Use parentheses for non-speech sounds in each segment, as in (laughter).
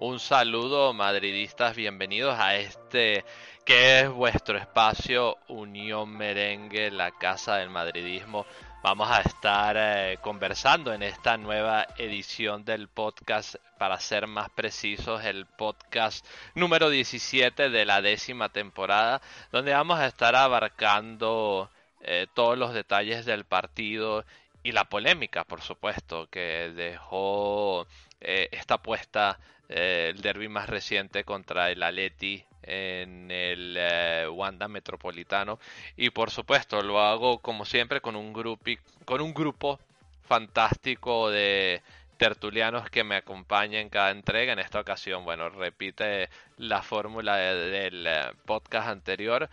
Un saludo madridistas, bienvenidos a este que es vuestro espacio Unión Merengue, la casa del madridismo. Vamos a estar eh, conversando en esta nueva edición del podcast, para ser más precisos, el podcast número 17 de la décima temporada, donde vamos a estar abarcando eh, todos los detalles del partido y la polémica, por supuesto, que dejó eh, esta apuesta eh, el derby más reciente contra el Aleti en el eh, Wanda Metropolitano y por supuesto lo hago como siempre con un grupo con un grupo fantástico de tertulianos que me acompañan en cada entrega. En esta ocasión, bueno, repite la fórmula del podcast anterior.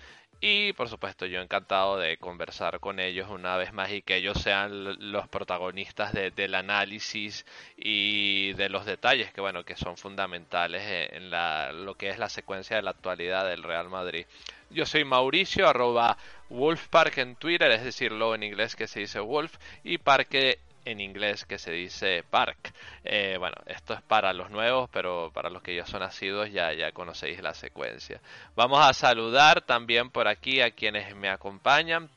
Y por supuesto yo encantado de conversar con ellos una vez más y que ellos sean los protagonistas del análisis y de los detalles que bueno que son fundamentales en la, lo que es la secuencia de la actualidad del Real Madrid. Yo soy Mauricio, arroba Wolfpark en Twitter, es decirlo en inglés que se dice Wolf, y Parque en inglés que se dice park. Eh, bueno, esto es para los nuevos, pero para los que ya son nacidos ya, ya conocéis la secuencia. Vamos a saludar también por aquí a quienes me acompañan.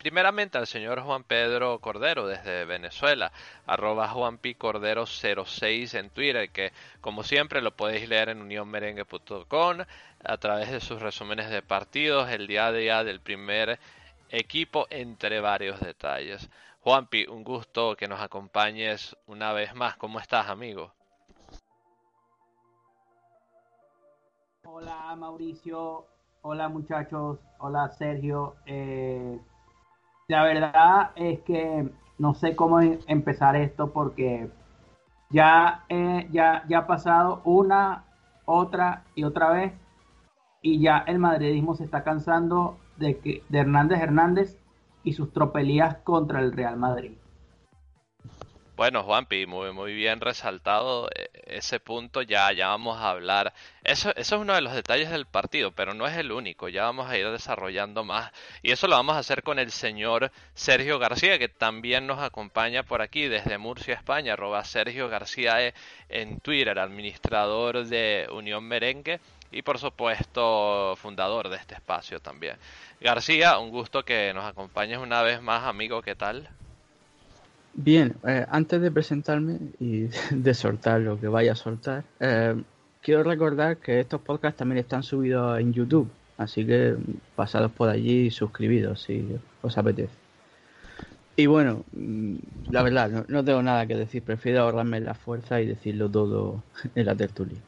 Primeramente al señor Juan Pedro Cordero desde Venezuela, arroba Cordero 06 en Twitter, que como siempre lo podéis leer en unionmerengue.com a través de sus resúmenes de partidos, el día a día del primer equipo, entre varios detalles. Juanpi, un gusto que nos acompañes una vez más. ¿Cómo estás, amigo? Hola, Mauricio. Hola, muchachos. Hola, Sergio. Eh, la verdad es que no sé cómo em-, empezar esto porque ya, eh, ya, ya ha pasado una, otra y otra vez y ya el madridismo se está cansando de que de Hernández Hernández y sus tropelías contra el Real Madrid. Bueno, Juanpi, muy, muy bien resaltado eh, ese punto. Ya, ya vamos a hablar. Eso, eso es uno de los detalles del partido, pero no es el único. Ya vamos a ir desarrollando más. Y eso lo vamos a hacer con el señor Sergio García, que también nos acompaña por aquí desde Murcia, España. Arroba Sergio García e, en Twitter, administrador de Unión Merengue y por supuesto fundador de este espacio también. García, un gusto que nos acompañes una vez más, amigo, ¿qué tal? Bien, eh, antes de presentarme y (laughs) de soltar lo que vaya a soltar, eh, quiero recordar que estos podcasts también están subidos en YouTube, así que pasados por allí y suscribidos si os apetece. Y bueno, mm, la verdad, no, tengo nada que decir, prefiero ahorrarme la fuerza y decirlo todo en la tertulia.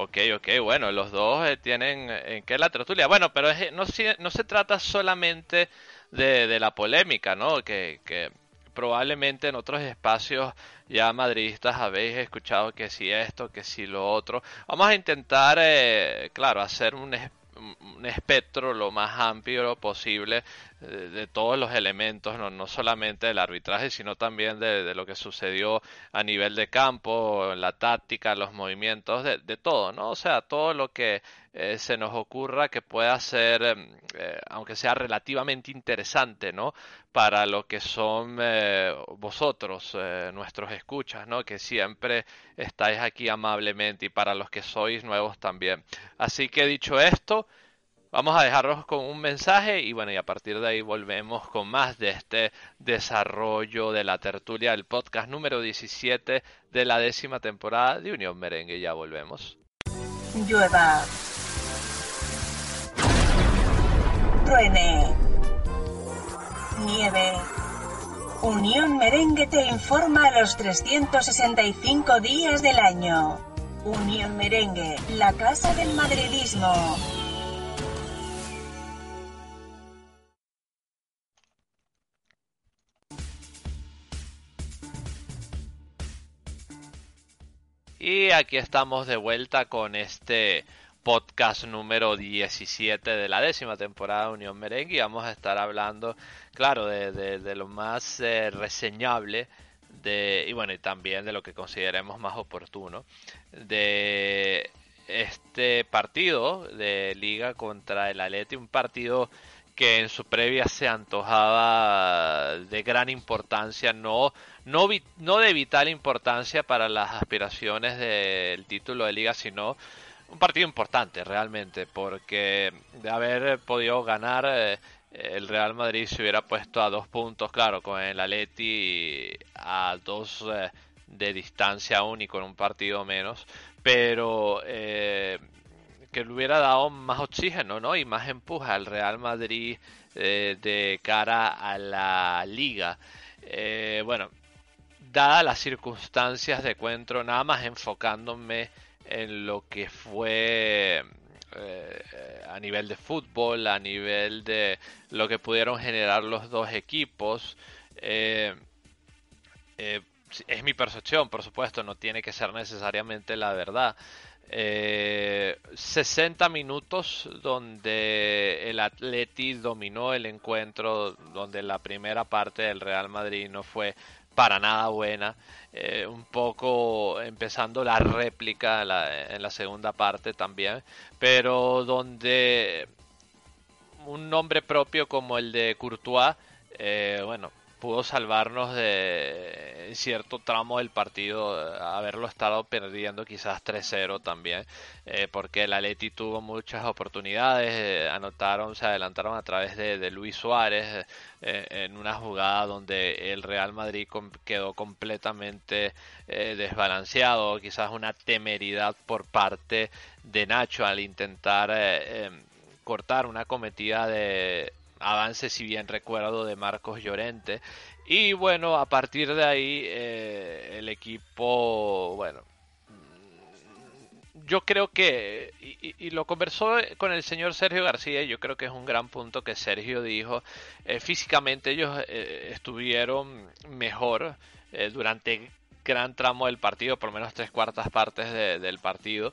Ok, ok, bueno, los dos eh, tienen en qué la tertulia. Bueno, pero no, no se trata solamente de, de la polémica, ¿no? Que, que, probablemente en otros espacios ya madridistas habéis escuchado que si esto, que si lo otro. Vamos a intentar, eh, claro, hacer un, un espectro lo más amplio posible de, todos los elementos, no, no, solamente del arbitraje, sino también de, lo que sucedió a nivel de campo, la táctica, los movimientos, de, todo, ¿no? O sea, todo lo que eh, se nos ocurra que pueda ser, em, eh, aunque sea relativamente interesante, ¿no? Para lo que son eh, vosotros, nuestros escuchas, ¿no? Que siempre estáis aquí amablemente y para los que sois nuevos también. Así que dicho esto, Vamos a dejarlos con un mensaje y bueno, y a partir de ahí volvemos con más de este desarrollo de la tertulia del podcast número 17 de la décima temporada de Unión Merengue. Ya volvemos. Llueva. Truene. Nieve. Unión Merengue te informa a los 365 días del año. Unión Merengue, la casa del madridismo. Y aquí estamos de vuelta con este podcast número 17 de la décima temporada de Unión Merengue y vamos a estar hablando, claro, de, lo más eh, reseñable de, y bueno, y también de lo que consideremos más oportuno de este partido de liga contra el Atleti, un partido que en su previa se antojaba de gran importancia, no, no, no de vital importancia para las aspiraciones del título de liga, sino un partido importante realmente, porque de haber podido ganar eh, el Real Madrid se hubiera puesto a dos puntos, claro, con el Atleti a dos eh, de distancia aún y con un partido menos, pero eh, que le hubiera dado más oxígeno ¿no? y más empuje al Real Madrid eh, de cara a la liga. Bueno, dadas las circunstancias de encuentro, nada más enfocándome en lo que fue eh, a nivel de fútbol, a nivel de lo que pudieron generar los dos equipos. es mi percepción, por supuesto, no tiene que ser necesariamente la verdad. 60 eh, minutos donde el Atleti dominó el encuentro, donde la primera parte del Real Madrid no fue para nada buena. Eh, un poco empezando la réplica en la, segunda parte también, pero donde un nombre propio como el de Courtois, eh, bueno, pudo salvarnos de cierto tramo del partido, eh, haberlo estado perdiendo quizás 3-0 también, eh, porque el Atleti tuvo muchas oportunidades, eh, anotaron, se adelantaron a través de, Luis Suárez en una jugada donde el Real Madrid quedó completamente desbalanceado, quizás una temeridad por parte de Nacho al intentar em, cortar una cometida de avance, si bien recuerdo, de Marcos Llorente. Y bueno, a partir de ahí eh, el equipo, bueno, yo creo que, y, lo conversó con el señor Sergio García, yo creo que es un gran punto que Sergio dijo, eh, físicamente ellos eh, estuvieron mejor durante gran tramo del partido, por lo menos tres cuartas partes del partido,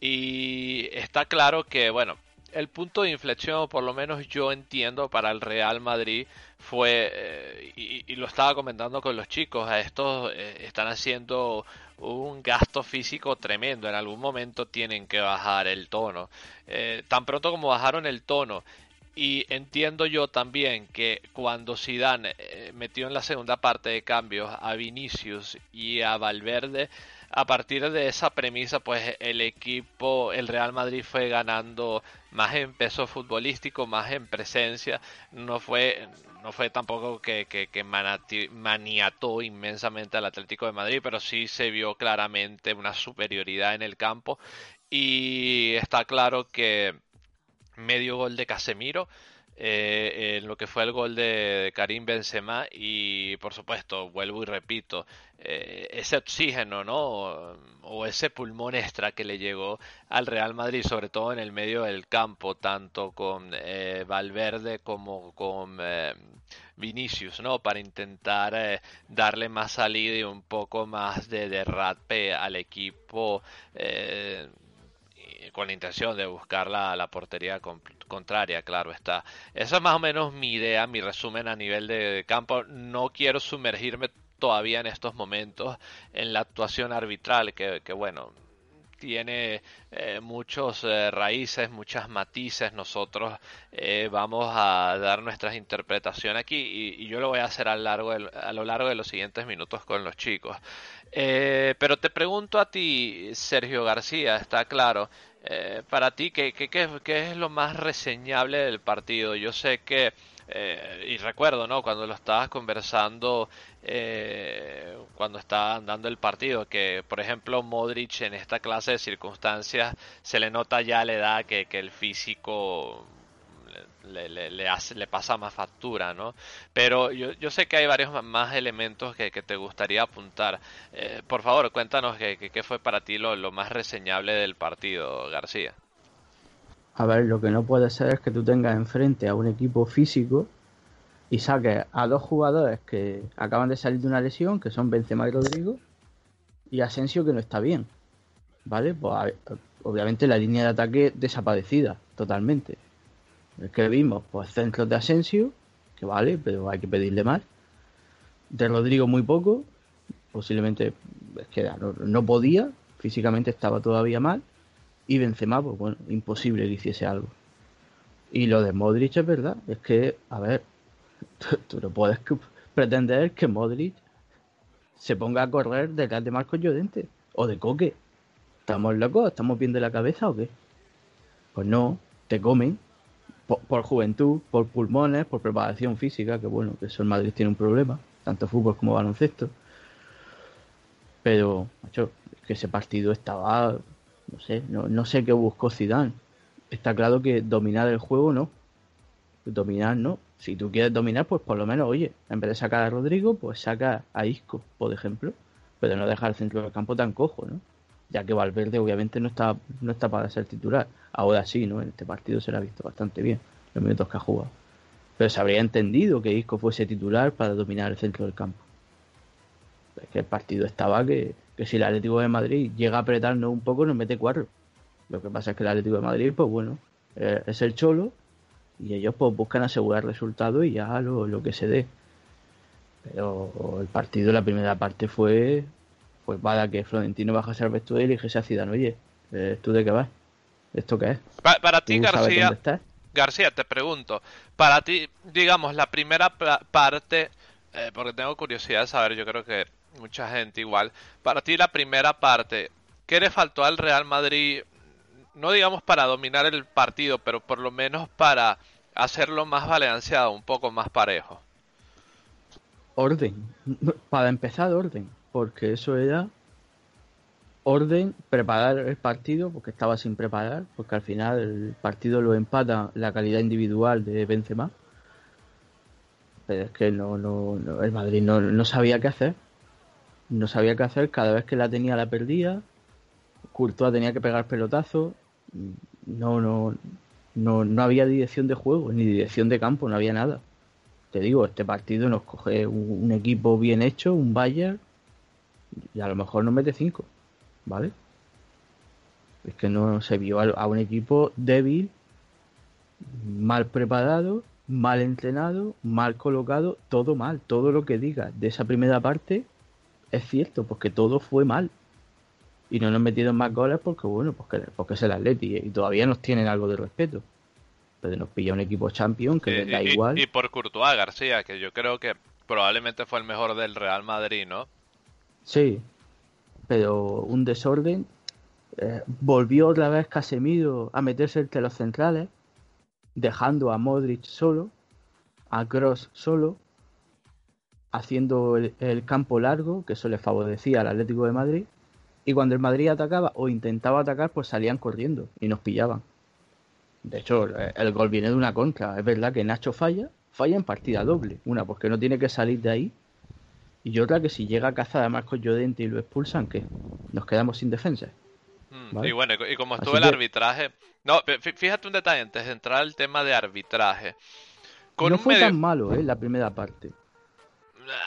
y está claro que, bueno, el punto de inflexión, por lo menos yo entiendo, para el Real Madrid fue, eh, y, lo estaba comentando con los chicos, a estos eh, están haciendo un gasto físico tremendo, en algún momento tienen que bajar el tono. Eh, tan pronto como bajaron el tono, y entiendo yo también que cuando Zidane metió en la segunda parte de cambios a Vinicius y a Valverde, a partir de esa premisa, pues el equipo, el Real Madrid fue ganando más en peso futbolístico, más en presencia. No fue, no fue tampoco que, que, maniató inmensamente al Atlético de Madrid, pero sí se vio claramente una superioridad en el campo. Y está claro que medio gol de Casemiro eh, en lo que fue el gol de Karim Benzema y por supuesto vuelvo y repito eh, ese oxígeno no o ese pulmón extra que le llegó al Real Madrid sobre todo en el medio del campo tanto con eh, Valverde como con Vinicius no para intentar darle más salida y un poco más de derrape al equipo con la intención de buscar la, la portería contraria, claro está. Esa es más o menos mi idea, mi resumen a nivel de campo. No quiero sumergirme todavía en estos momentos en la actuación arbitral, que, que bueno, tiene eh, muchos eh, raíces, muchas matices. Nosotros eh, vamos a dar nuestras interpretaciones aquí y, yo lo voy a hacer a, largo a lo largo de los siguientes minutos con los chicos. pero te pregunto a ti, Sergio García, está claro, eh, para ti, ¿qué, qué, qué, es lo más reseñable del partido? Yo sé que, eh, y recuerdo, ¿no? Cuando lo estabas conversando, eh, cuando estaba dando el partido, que, por ejemplo, Modric en esta clase de circunstancias se le nota ya la edad que, que el físico le, le, hace, le pasa más factura, ¿no? Pero yo, yo sé que hay varios más elementos que, que te gustaría apuntar. Eh, por favor, cuéntanos qué fue para ti lo, lo más reseñable del partido, García. A ver, lo que no puede ser es que tú tengas enfrente a un equipo físico y saques a dos jugadores que acaban de salir de una lesión, que son Benzema y Rodrigo, y Asensio que no está bien. ¿Vale? Pues obviamente la línea de ataque desaparecida totalmente que vimos, pues centros de Asensio, que vale, pero hay que pedirle más. De Rodrigo muy poco, posiblemente es no, podía, físicamente estaba todavía mal. Y Benzema, pues bueno, imposible que hiciese algo. Y lo de Modric es verdad, es que, a ver, (laughs) tú, no puedes (laughs) pretender que Modric se ponga a correr detrás de Marcos Llorente o de Coque. ¿Estamos locos? ¿Estamos bien de la cabeza o qué? Pues no, te comen por, juventud, por pulmones, por preparación física, que bueno, que eso en Madrid tiene un problema, tanto fútbol como baloncesto. Pero, macho, que ese partido estaba, no sé, no, no sé qué buscó Zidane. Está claro que dominar el juego no. Dominar no. Si tú quieres dominar, pues por lo menos, oye, en vez de sacar a Rodrigo, pues saca a Isco, por ejemplo. Pero no dejar el centro del campo tan cojo, ¿no? Ya que Valverde obviamente no está, no está para ser titular. Ahora sí, ¿no? En este partido se le ha visto bastante bien los minutos que ha jugado. Pero se habría entendido que Isco fuese titular para dominar el centro del campo. Es que el partido estaba que, que si el Atlético de Madrid llega a apretarnos un poco, nos mete cuatro. Lo que pasa es que el Atlético de Madrid, pues bueno, eh, es el cholo y ellos pues buscan asegurar resultados y ya lo, lo que se dé. Pero el partido, la primera parte fue, pues para que Florentino bajase al vestuario y dijese a Zidane, oye, eh, ¿tú de qué vas? ¿Esto qué es? para ti, García, García, te pregunto, para ti, digamos, la primera parte, eh, porque tengo curiosidad de saber, yo creo que mucha gente igual. Para ti la primera parte, ¿qué le faltó al Real Madrid? No digamos para dominar el partido, pero por lo menos para hacerlo más balanceado, un poco más parejo. Orden. (laughs) Para empezar, orden. Porque eso era orden, preparar el partido, porque estaba sin preparar, porque al final el partido lo empata la calidad individual de Benzema. Pero es que no, no, el Madrid no, no sabía qué hacer no sabía qué hacer, cada vez que la tenía la perdía, Courtois tenía que pegar pelotazo, no, no, no, no había dirección de juego, ni dirección de campo, no había nada. Te digo, este partido nos coge un, equipo bien hecho, un Bayern, y a lo mejor nos mete cinco, ¿vale? Es que no se vio a un equipo débil, mal preparado, mal entrenado, mal colocado, todo mal, todo lo que diga de esa primera parte es cierto, porque todo fue mal. Y no nos metieron más goles porque, bueno, porque, porque es el Atleti y todavía nos tienen algo de respeto. Pero nos pilla un equipo champion que les da igual. Y, por Courtois García, que yo creo que probablemente fue el mejor del Real Madrid, ¿no? Sí, pero un desorden. Eh, volvió otra vez Casemiro a meterse entre los centrales, dejando a Modric solo, a Cross solo, haciendo el, campo largo, que eso le favorecía al Atlético de Madrid, y cuando el Madrid atacaba o intentaba atacar, pues salían corriendo y nos pillaban. De hecho, el gol viene de una contra. Es verdad que Nacho falla, falla en partida doble. Una, porque no tiene que salir de ahí. Y otra, que si llega a cazar a Marcos Llorente y lo expulsan, que nos quedamos sin defensa. Mm, y bueno, y como estuvo el arbitraje. No, fíjate un detalle antes de entrar al tema de arbitraje. no fue tan malo, ¿eh? La primera parte.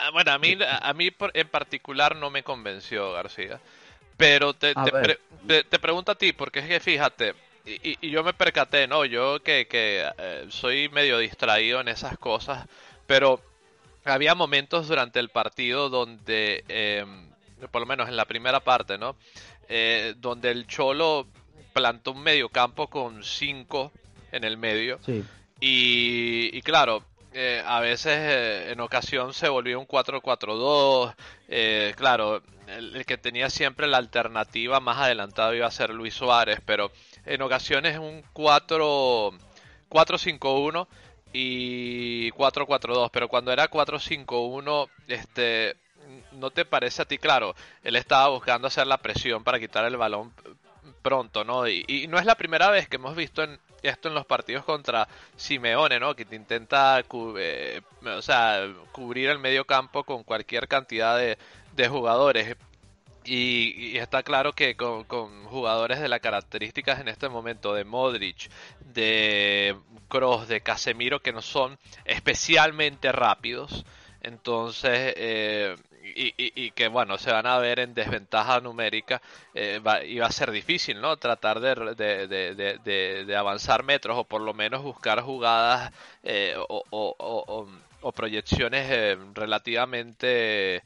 Ah, bueno, a mí, a mí en particular no me convenció García. Pero te, te, pregunto a ti, porque es que fíjate, y, yo me percaté, ¿no? Yo que, que eh, soy medio distraído en esas cosas, pero había momentos durante el partido donde, em, por lo menos en la primera parte, ¿no? Eh, donde el Cholo plantó un medio campo con cinco en el medio. Sí. Y, y claro, eh, a veces eh, en ocasión se volvió un 4-4-2. Eh, claro, el, que tenía siempre la alternativa más adelantado iba a ser Luis Suárez, pero en ocasiones un 4-5-1 y 4-4-2. Pero cuando era 4-5-1, este, ¿no te parece a ti? Claro, él estaba buscando hacer la presión para quitar el balón pronto, ¿no? y no es la primera vez que hemos visto en, esto en los partidos contra Simeone, ¿no? Que te intenta eh, o sea, cubrir el medio campo con cualquier cantidad de, jugadores. Y, está claro que con, jugadores de las características en este momento de Modric, de Kroos, de Casemiro, que no son especialmente rápidos, entonces eh, y, que bueno, se van a ver en desventaja numérica eh, y va a ser difícil, ¿no? Tratar de, de, avanzar metros o por lo menos buscar jugadas eh, o, proyecciones eh, relativamente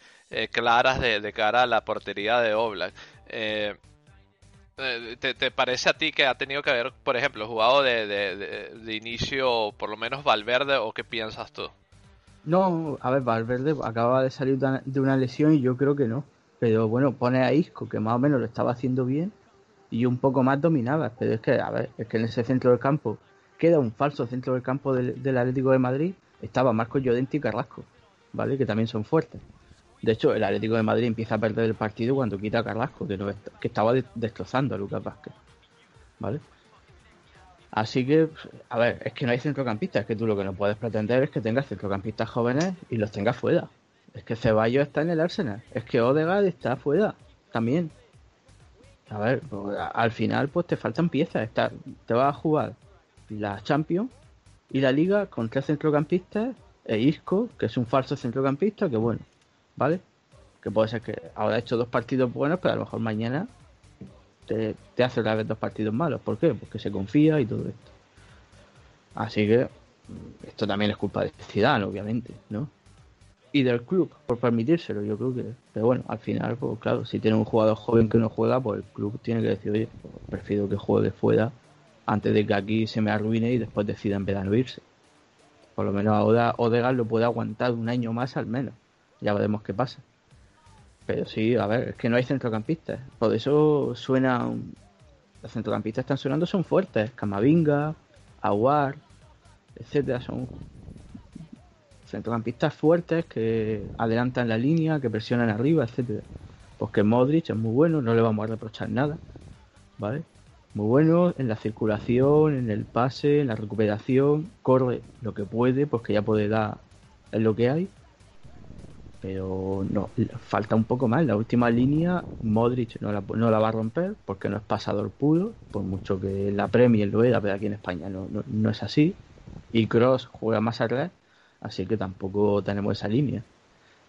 claras de, cara a la portería de Oblak. Eh, ¿te, parece a ti que ha tenido que haber, por ejemplo, jugado de, de, inicio, por lo menos Valverde, o qué piensas tú? No, a ver, Valverde acaba de salir de una lesión y yo creo que no. Pero bueno, pone a Isco, que más o menos lo estaba haciendo bien, y un poco más dominaba. Pero es que, a ver, es que en ese centro del campo queda un falso centro del campo del, del Atlético de Madrid. Estaba Marco Llorente y Carrasco, ¿vale? Que también son fuertes. De hecho, el Atlético de Madrid empieza a perder el partido cuando quita a Carrasco, que, no, estaba destrozando a Lucas Vázquez. ¿Vale? Así que, a ver, es que no hay centrocampistas, es que tú lo que no puedes pretender es que tengas centrocampistas jóvenes y los tengas fuera. Es que Ceballos está en el Arsenal, es que Odegaard está fuera también. A ver, pues, al final pues te faltan piezas, te vas a jugar la Champions y la Liga con tres centrocampistas e Isco, que es un falso centrocampista, que bueno, ¿vale? Que puede ser que ahora ha hecho dos partidos buenos, pero a lo mejor mañana te, hace otra vez dos partidos malos. ¿Por qué? Porque se confía y todo esto. Así que mm, esto también es culpa de Zidane, obviamente, ¿no? Y del club, por permitírselo, yo creo que... Pero bueno, al final, pues claro, si tiene un jugador joven que no juega, pues el club tiene que decir, oye, pues, prefiero que juegue fuera antes de que aquí se me arruine y después decida en de irse. Por lo menos ahora Odegaard lo puede aguantar un año más al menos. Ya veremos qué pasa. Pero sí, a ver, es que no hay centrocampistas. Por eso suena. Los centrocampistas están sonando, son fuertes. Camavinga, Aguar, etcétera. Son centrocampistas fuertes que adelantan la línea, que presionan arriba, etcétera. Porque Modric es muy bueno, no le vamos a reprochar nada. ¿Vale? Muy bueno en la circulación, en el pase, en la recuperación. Corre lo que puede, porque ya puede dar en lo que hay pero no, falta un poco más. La última línea, Modric no la, no la va a romper porque no es pasador puro, por mucho que la Premier lo era, pero aquí en España no, no, es así. Y Cross juega más atrás, así que tampoco tenemos esa línea.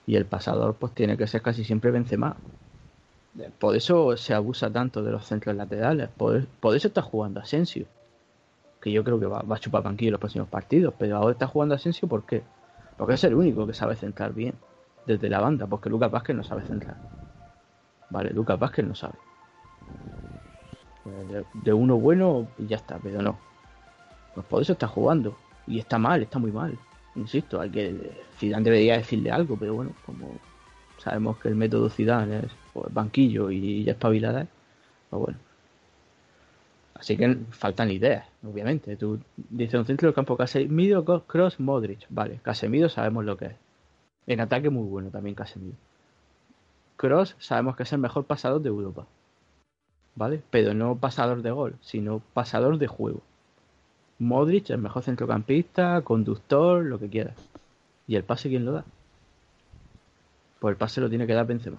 Y el pasador, pues tiene que ser casi siempre Benzema. Por eso se abusa tanto de los centros laterales. Por, eso está jugando Asensio. Que yo creo que va, va a chupar banquillo en los próximos partidos. Pero ahora está jugando Asensio, ¿por qué? Porque es el único que sabe centrar bien desde la banda, porque Lucas Vázquez no sabe centrar. Vale, Lucas Vázquez no sabe. Pues de, uno bueno y ya está, pero no. Pues por eso está jugando. Y está mal, está muy mal. Insisto, hay que. Zidane debería decirle algo, pero bueno, como sabemos que el método Zidane es pues, banquillo y, ya pues bueno. Así que faltan ideas, obviamente. Tú dices un centro del campo Casemiro, Cross, Modric. Vale, Casemiro sabemos lo que es. En ataque muy bueno también Casemiro. Cross sabemos que es el mejor pasador de Europa. ¿Vale? Pero no pasador de gol, sino pasador de juego. Modric, el mejor centrocampista, conductor, lo que quieras. ¿Y el pase quién lo da? Pues el pase lo tiene que dar Benzema.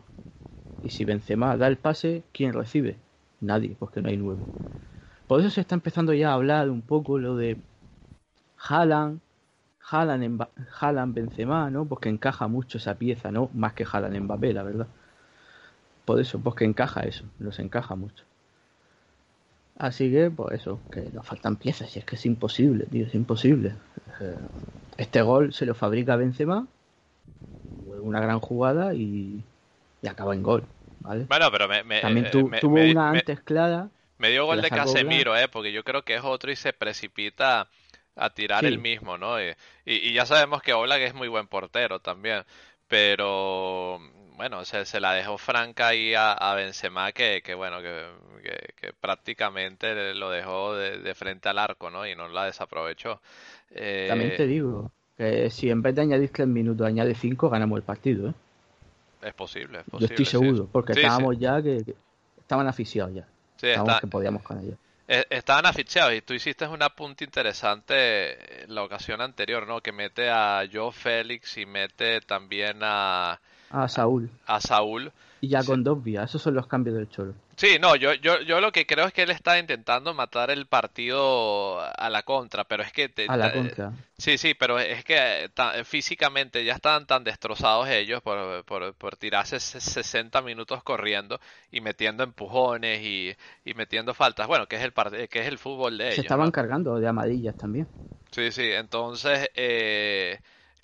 Y si Benzema da el pase, ¿quién recibe? Nadie, porque no hay nuevo. Por eso se está empezando ya a hablar un poco lo de Haaland, Haaland, Benzema, ¿no? Pues que encaja mucho esa pieza, ¿no? Más que Haaland Mbappé, la verdad. Por eso, pues que encaja eso, nos encaja mucho. Así que, pues eso, que nos faltan piezas, y es que es imposible, tío, es imposible. Eh, este gol se lo fabrica Benzema, una gran jugada y, acaba en gol, ¿vale? Bueno, pero También eh, tuvo una antes clara. Me dio gol de Casemiro, ¿eh? Porque yo creo que es otro y se precipita a tirar el mismo, ¿no? Y, y, ya sabemos que Oblak es muy buen portero también, pero bueno, se, se la dejó franca ahí a, a Benzema que, que bueno, que, que, prácticamente lo dejó de, frente al arco, ¿no? Y no la desaprovechó. Eh... También te digo que si en vez de añadir tres minutos añade cinco, ganamos el partido, ¿eh? Es posible, es posible. Yo estoy seguro, porque estábamos ya que, estaban aficionados ya. Sí, estábamos que podíamos con ellos. Eh, estaban afichados y tú hiciste un apunte interesante en la ocasión anterior, ¿no? Que mete a Joe Félix y mete también a... A Saúl. A Saúl. Y ya con dos vías, esos son los cambios del Cholo. Sí, no, yo, yo, yo lo que creo es que él está intentando matar el partido a la contra, pero es que... a la contra. Sí, sí, pero es que físicamente ya están tan destrozados ellos por, por, por, tirarse 60 minutos corriendo y metiendo empujones y, y metiendo faltas. Bueno, que es el, que es el fútbol de ellos. Se estaban cargando de amarillas también. Sí, sí, entonces... Eh,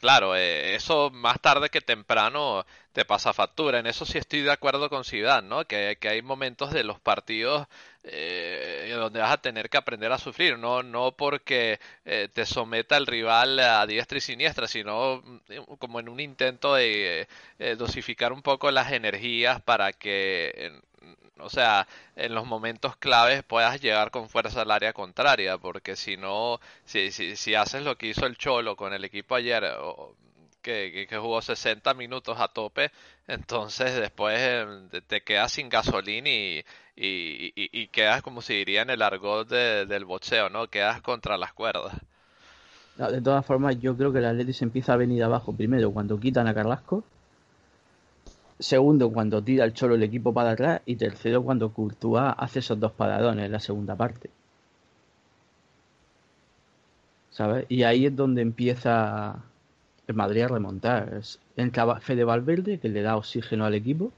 claro, eh, eso más tarde que temprano te pasa factura. En eso sí estoy de acuerdo con Zidane, ¿no? Que, que hay momentos de los partidos eh, donde vas a tener que aprender a sufrir, no, no porque eh, te someta el rival a diestra y siniestra, sino mm, como en un intento de eh, dosificar un poco las energías para que, o sea, en los momentos claves puedas llegar con fuerza al área contraria, porque si no, si, si, si haces lo que hizo el Cholo con el equipo ayer, que, que, jugó 60 minutos a tope, entonces después te quedas sin gasolina y, y, y, quedas, como se diría en el argot del boxeo, ¿no? Quedas contra las cuerdas. de todas formas, yo creo que el Atleti se empieza a venir abajo primero cuando quitan a Carrasco, segundo cuando tira el Cholo el equipo para atrás y tercero cuando Courtois hace esos dos paradones en la segunda parte. ¿Sabes? Y ahí es donde empieza el Madrid a remontar. Entra Fede Valverde, que le da oxígeno al equipo,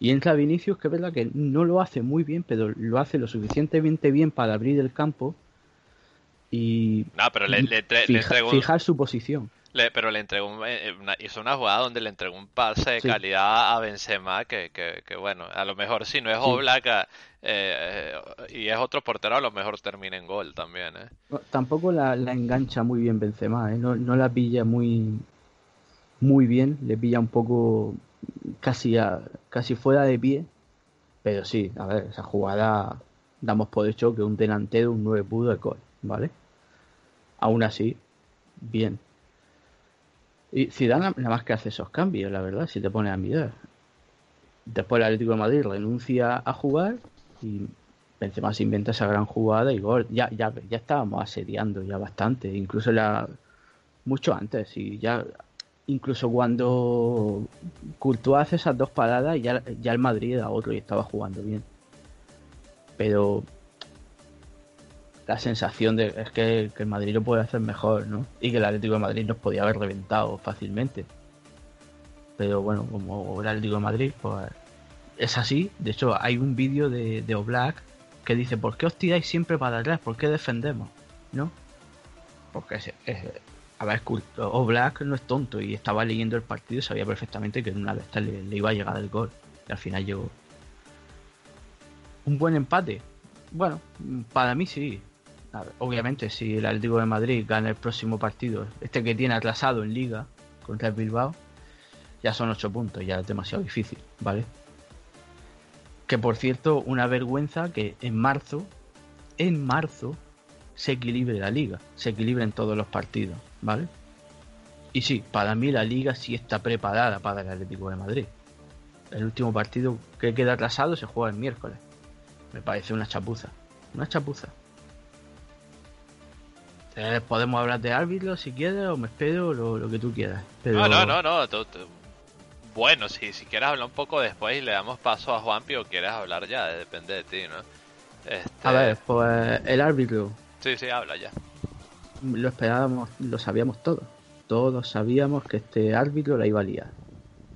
y entra Vinicius, que es verdad que no lo hace muy bien, pero lo hace lo suficientemente bien para abrir el campo y pero fijar su posición. Pero le entregó eh, una, hizo una jugada donde le entregó un pase de calidad a Benzema que, que, bueno, a lo mejor si no es Oblak eh, eh, y es otro portero, a lo mejor termina en gol también. tampoco la, engancha muy bien Benzema, no, no la pilla muy muy bien, le pilla un poco casi, casi fuera de pie. Pero sí, a ver, esa jugada damos por hecho que un delantero, un 9 pudo de gol, ¿vale? Aún así, bien. Y Zidane nada más que hace esos cambios, la verdad, si te pones a mirar. Después el Atlético de Madrid renuncia a jugar y Benzema se inventa esa gran jugada y gol. Ya, ya, ya estábamos asediando ya bastante, incluso la mucho antes y ya incluso cuando Courtois hace esas dos paradas, ya, ya el Madrid era otro y estaba jugando bien. Pero la sensación de es que, el Madrid lo puede hacer mejor, ¿no? Y que el Atlético de Madrid nos podía haber reventado fácilmente. Pero bueno, como el Atlético de Madrid, pues es así. De hecho, hay un vídeo de, de que dice, ¿por qué os tiráis siempre para atrás? ¿Por qué defendemos? ¿No? Porque es, a ver, no es tonto y estaba leyendo el partido y sabía perfectamente que en una de estas le, iba a llegar el gol. Y al final llegó. Un buen empate. Bueno, para mí sí. Obviamente, si el Atlético de Madrid gana el próximo partido, este que tiene atrasado en Liga contra el Bilbao, ya son 8 puntos, ya es demasiado difícil, ¿vale? Que por cierto, una vergüenza que en marzo, en marzo, se equilibre la liga, se equilibren todos los partidos. ¿vale? Y sí, para mí la liga sí está preparada para el Atlético de Madrid. El último partido que queda atrasado se juega el miércoles. Me parece una chapuza. Una chapuza. Eh, podemos hablar de árbitros si quieres o me espero lo, que tú quieras. No, no, no, no. Bueno, si, si quieres hablar un poco después y le damos paso a Juanpi o quieres hablar ya, depende de ti, ¿no? Este... A ver, pues el árbitro. Sí, sí, habla ya lo esperábamos, lo sabíamos todos. Todos sabíamos que este árbitro la iba a liar.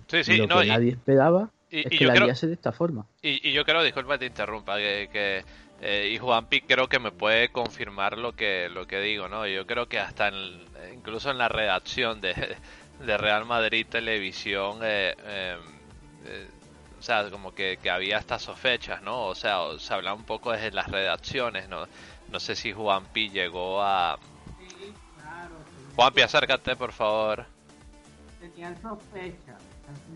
Sí, sí, lo que nadie esperaba es que la liase de esta forma. Y, yo creo, disculpa te interrumpa, que, que eh, y Juanpi creo que me puede confirmar lo que lo que digo, ¿no? Yo creo que hasta incluso en la redacción de, de Real Madrid Televisión, eh, em, eh, o sea, como que, que, había estas sospechas, ¿no? O sea, se hablaba un poco desde las redacciones, ¿no? No sé si Juanpi llegó a, Juanpi, acércate, por favor. Tenían sospechas,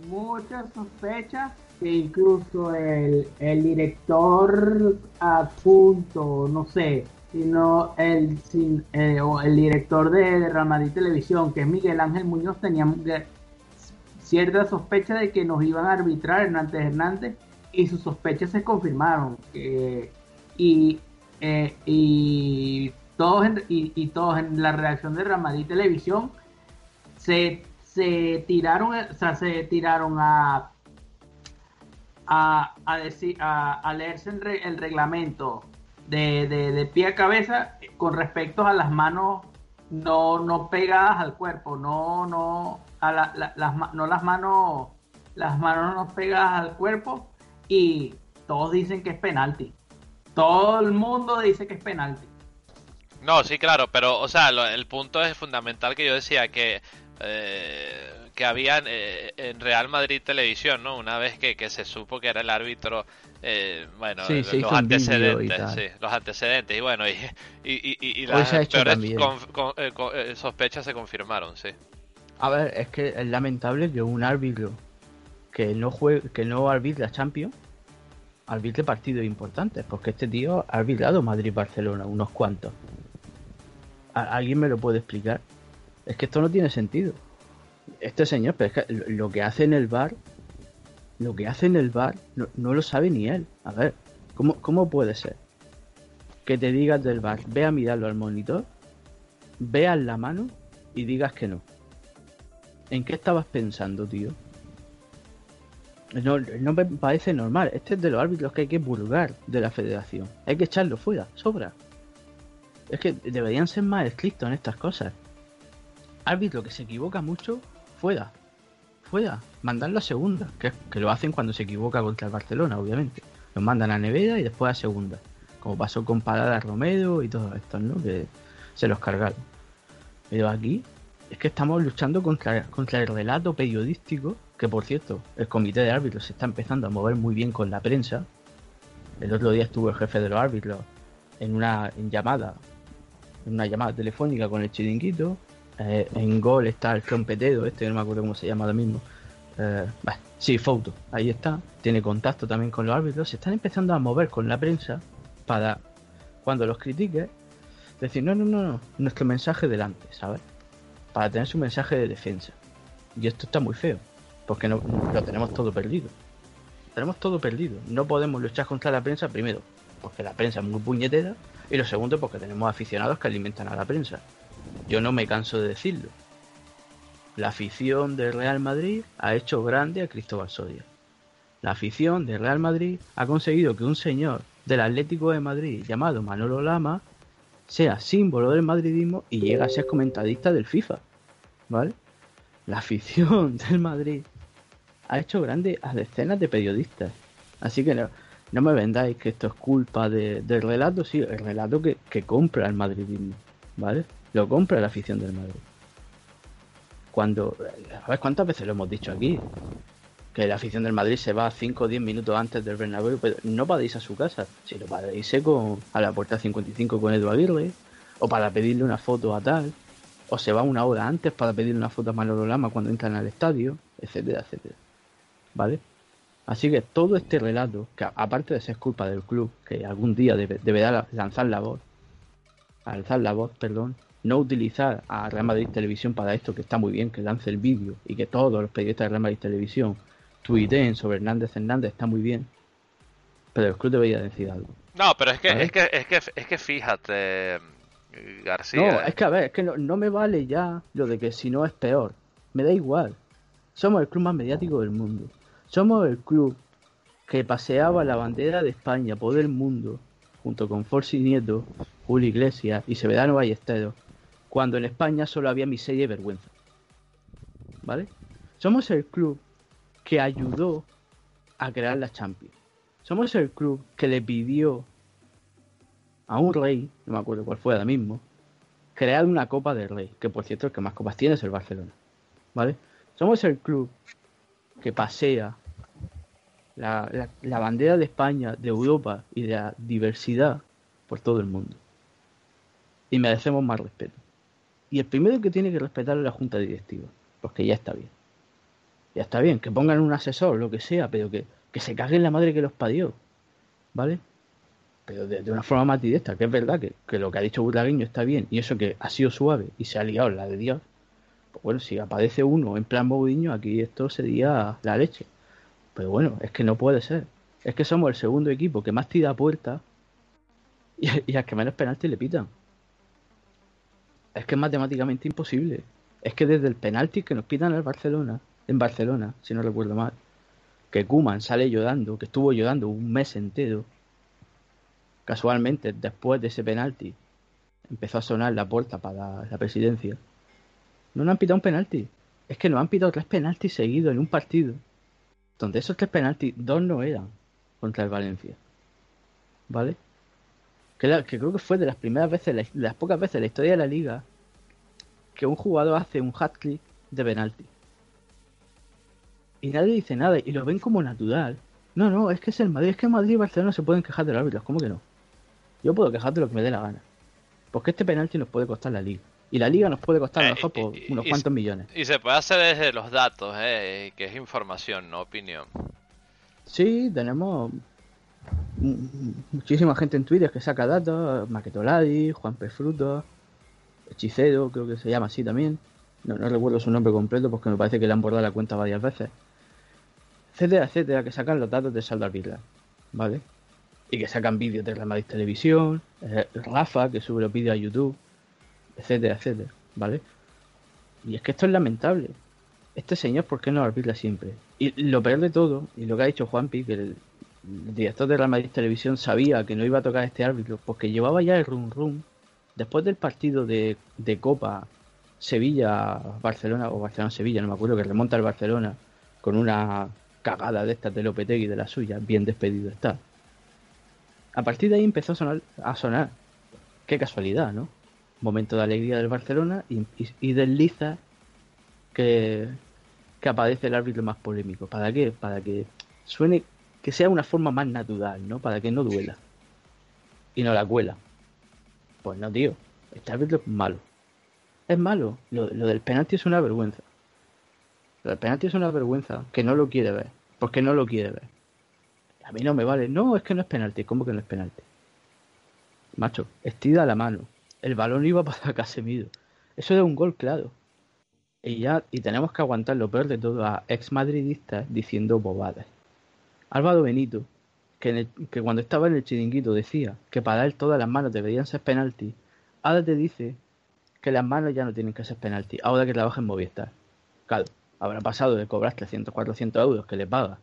muchas sospechas, que incluso el, el director adjunto, no sé, sino el, eh, o el director de, Madrid Televisión, que es Miguel Ángel Muñoz, tenían cierta sospecha de que nos iban a arbitrar Hernández Hernández y sus sospechas se confirmaron. y, eh, y todos y, todos en la redacción de Ramadí Televisión se, se tiraron, o sea, se tiraron a a, a, decir, a, leerse el, reglamento de, de, pie a cabeza con respecto a las manos no, no pegadas al cuerpo, no, no, a las, no las manos, las manos no pegadas al cuerpo y todos dicen que es penalti. Todo el mundo dice que es penalti. No, sí, claro, pero, o sea, el punto es fundamental que yo decía que eh, que habían eh, en Real Madrid Televisión, ¿no? Una vez que, que se supo que era el árbitro, eh, bueno, Sí, los antecedentes, sí, los antecedentes, y bueno, y, y, y, y las peores con- eh, con- eh, sospechas se confirmaron, sí. A ver, es que es lamentable que un árbitro que no juegue, que no arbitra Champions, arbitre partidos importantes, porque este tío ha arbitrado Madrid-Barcelona, unos cuantos. ¿A- ¿Alguien me lo puede explicar? Es que esto no tiene sentido. Este señor, pero es que lo- que hace en el bar, lo que hace en el bar, no, lo sabe ni él. A ver, ¿cómo, ¿cómo puede ser? Que te digas del bar, ve a mirarlo al monitor, veas la mano y digas que no. ¿En qué estabas pensando, tío? No, no me parece normal. Este es de los árbitros que hay que purgar de la federación. Hay que echarlo fuera, sobra. Es que deberían ser más estrictos en estas cosas. Árbitro que se equivoca mucho, fuera. Fuera. Mandarlo a segunda. Que, que lo hacen cuando se equivoca contra el Barcelona, obviamente. Los mandan a Nevera y después a segunda. Como pasó con Parada Romero y todos estos, ¿no? Que se los cargaron. Pero aquí es que estamos luchando contra, contra el relato periodístico, que por cierto, el comité de árbitros se está empezando a mover muy bien con la prensa. El otro día estuvo el jefe de los árbitros en una en llamada, en una llamada telefónica con el chiringuito. Eh, en gol está el trompetero, este no me acuerdo cómo se llama ahora mismo. Eh, sí, Foto, ahí está. Tiene contacto también con los árbitros. Se están empezando a mover con la prensa para cuando los critique decir, no, no, no, no, nuestro mensaje delante, ¿sabes? Para tener su mensaje de defensa. Y esto está muy feo, porque no, lo tenemos todo perdido. Tenemos todo perdido. No podemos luchar contra la prensa, primero, porque la prensa es muy puñetera, y lo segundo, porque tenemos aficionados que alimentan a la prensa. Yo no me canso de decirlo. La afición del Real Madrid ha hecho grande a Cristóbal Soria. La afición del Real Madrid ha conseguido que un señor del Atlético de Madrid llamado Manolo Lama sea símbolo del madridismo y llegue a ser comentarista del FIFA. ¿Vale? La afición (laughs) del Madrid ha hecho grande a decenas de periodistas. Así que no, no me vendáis que esto es culpa de- del relato, sí, el relato que, que compra el madridismo. ¿Vale? Lo compra la afición del Madrid. Cuando. A ¿cuántas veces lo hemos dicho aquí? Que la afición del Madrid se va 5 o 10 minutos antes del Bernabéu, pero no para irse a su casa, sino para irse con, a la puerta 55 con Edu Aguirre, o para pedirle una foto a tal, o se va una hora antes para pedirle una foto a Manolo Lama cuando entran al estadio, etcétera, etcétera. ¿Vale? Así que todo este relato, que aparte de ser culpa del club, que algún día debe- deberá la- lanzar la voz, alzar la voz, perdón, no utilizar a Real Madrid Televisión para esto, que está muy bien, que lance el vídeo y que todos los periodistas de Real Madrid Televisión tuiteen sobre Hernández Hernández, está muy bien. Pero el club debería decir algo. No, pero es que, es que, es que, es que fíjate, No, García. es que a ver, es que no, no me vale ya lo de que si no es peor. Me da igual. Somos el club más mediático del mundo. Somos el club que paseaba la bandera de España por el mundo junto con Forsi Nieto, Julio Iglesias y Severano Ballesteros, cuando en España solo había miseria y vergüenza. ¿Vale? Somos el club que ayudó a crear la Champions. Somos el club que le pidió a un rey, no me acuerdo cuál fue ahora mismo, crear una Copa del Rey, que por cierto el que más copas tiene es el Barcelona. ¿Vale? Somos el club que pasea la, la- la bandera de España, de Europa y de la diversidad por todo el mundo. Y merecemos más respeto. Y el primero que tiene que respetar es la junta directiva, porque ya está bien. Ya está bien, que pongan un asesor, lo que sea, pero que, que se caguen la madre que los parió. ¿Vale? pero de, una forma más directa, que es verdad que, que lo que ha dicho Burlagueño está bien, y eso que ha sido suave y se ha liado la de Dios, pues bueno, si aparece uno en plan Mourinho, aquí esto sería la leche. Pero bueno, es que no puede ser. Es que somos el segundo equipo que más tira a puerta y, y al que menos penalti le pitan. Es que es matemáticamente imposible. Es que desde el penalti que nos pitan al Barcelona, en Barcelona, si no recuerdo mal, que Kuman sale llorando, que estuvo llorando un mes entero, casualmente después de ese penalti empezó a sonar la puerta para la presidencia. No nos han pitado un penalti. Es que nos han pitado tres penaltis seguidos en un partido. Donde esos tres penaltis, dos no eran contra el Valencia. ¿Vale? Que, la- que creo que fue de las primeras veces, de las pocas veces en la historia de la liga, que un jugador hace un hat-trick de penalti. Y nadie dice nada y lo ven como natural. No, no, es que es el Madrid, es que Madrid y Barcelona se pueden quejar del árbitro, ¿cómo que no? Yo puedo quejar de lo que me dé la gana. Porque este penalti nos puede costar la liga. Y la liga nos puede costar a lo Eh, mejor por unos y- cuantos millones. Y se puede hacer desde los datos, eh, que es información, no opinión. Sí, tenemos muchísima gente en Twitter que saca datos, Maquetoladi, Juan P. Frutos, Hechicero, creo que se llama así también. No, no recuerdo su nombre completo porque me parece que le han bordado la cuenta varias veces. Etcétera, etcétera, que sacan los datos de arbitral, ¿vale? Y que sacan vídeos de Real Madrid Televisión, eh, Rafa, que sube los vídeos a YouTube, etcétera, etcétera, ¿vale? Y es que esto es lamentable. Este señor, ¿por qué no arbitra siempre? Y lo peor de todo, y lo que ha dicho Juanpi, que el director de Real Madrid Televisión sabía que no iba a tocar este árbitro, porque llevaba ya el rum rum después del partido de, de Copa Sevilla-Barcelona, o Barcelona-Sevilla, no me acuerdo, que remonta el Barcelona con una cagada de estas de Lopetegui de la suya, bien despedido está. A partir de ahí empezó a sonar, a sonar. Qué casualidad, ¿no? Momento de alegría del Barcelona y, y- y desliza que, que aparece el árbitro más polémico. ¿Para qué? Para que suene, que sea una forma más natural, ¿no? Para que no duela. Y no la cuela. Pues no, tío. Este árbitro malo. Es malo. Lo, lo del penalti es una vergüenza. Lo del penalti es una vergüenza. Que no lo quiere ver. Porque no lo quiere ver. A mí no me vale. No, es que no es penalti. ¿Cómo que no es penalti? Macho, estira la mano. El balón iba para (laughs) Casemiro. Eso era un gol claro. Y ya, y tenemos que aguantar lo peor de todo a ex madridistas diciendo bobadas. Álvaro Benito, que, en el- que cuando estaba en el chiringuito decía que para él todas las manos deberían ser penalti, ahora te dice que las manos ya no tienen que ser penalti, ahora que trabaja en Movistar. Claro, habrá pasado de cobrar 300, 400 euros que le paga,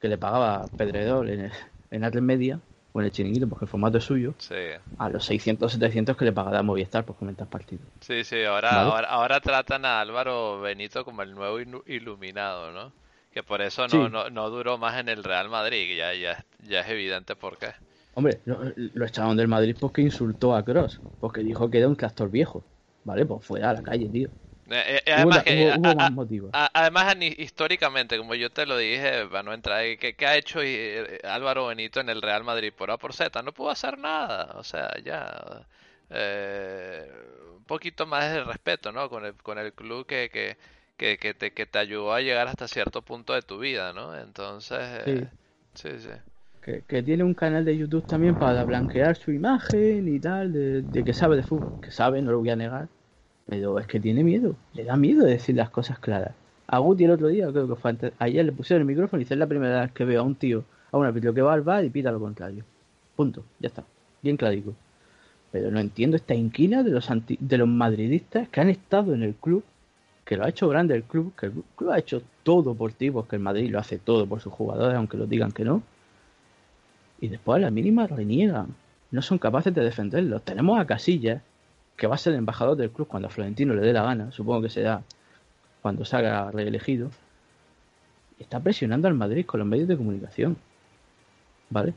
que le pagaba Pedredor en, el, en Atlas Media o en el chiringuito porque el formato es suyo, Sí, a los 600, 700 que le pagará Movistar por comentar partidos. sí, sí. Ahora, Vale. ahora, ahora tratan a Álvaro Benito como el nuevo iluminado, ¿no? Que por eso no, Sí. no, no duró más en el Real Madrid, ya, ya, ya es evidente por qué. Hombre, lo, lo echaron del Madrid porque insultó a Cross, porque dijo que era un tractor viejo. Vale, pues fuera a la calle, tío. Eh, eh, además, la- que, hubo- hubo a- más a- motivos. a- además históricamente, como yo te lo dije, para no entrar ahí, ¿qué, qué ha hecho eh, Álvaro Benito en el Real Madrid por A por Z? No pudo hacer nada, o sea, ya eh, un poquito más de respeto, ¿no? Con el, con el club que, que, que, que te, que te ayudó a llegar hasta cierto punto de tu vida, ¿no? Entonces, eh, sí, sí. Que, que tiene un canal de YouTube también para blanquear su imagen y tal, de, de que sabe de fútbol. Que sabe, no lo voy a negar. Pero es que tiene miedo. Le da miedo decir las cosas claras. A Guti el otro día, creo que fue antes, ayer le pusieron el micrófono y es la primera vez que veo a un tío, a un árbitro que va al bar y pita lo contrario. Punto, ya está. Bien clarico. Pero no entiendo esta inquina de los anti- de los madridistas que han estado en el club, que lo ha hecho grande el club, que el club ha hecho todo por ti, porque el Madrid lo hace todo por sus jugadores, aunque lo digan que no. Y después a la mínima reniegan. No son capaces de defenderlo. Tenemos a Casillas, que va a ser el embajador del club cuando a Florentino le dé la gana, supongo que será cuando salga reelegido. Está presionando al Madrid con los medios de comunicación. ¿Vale?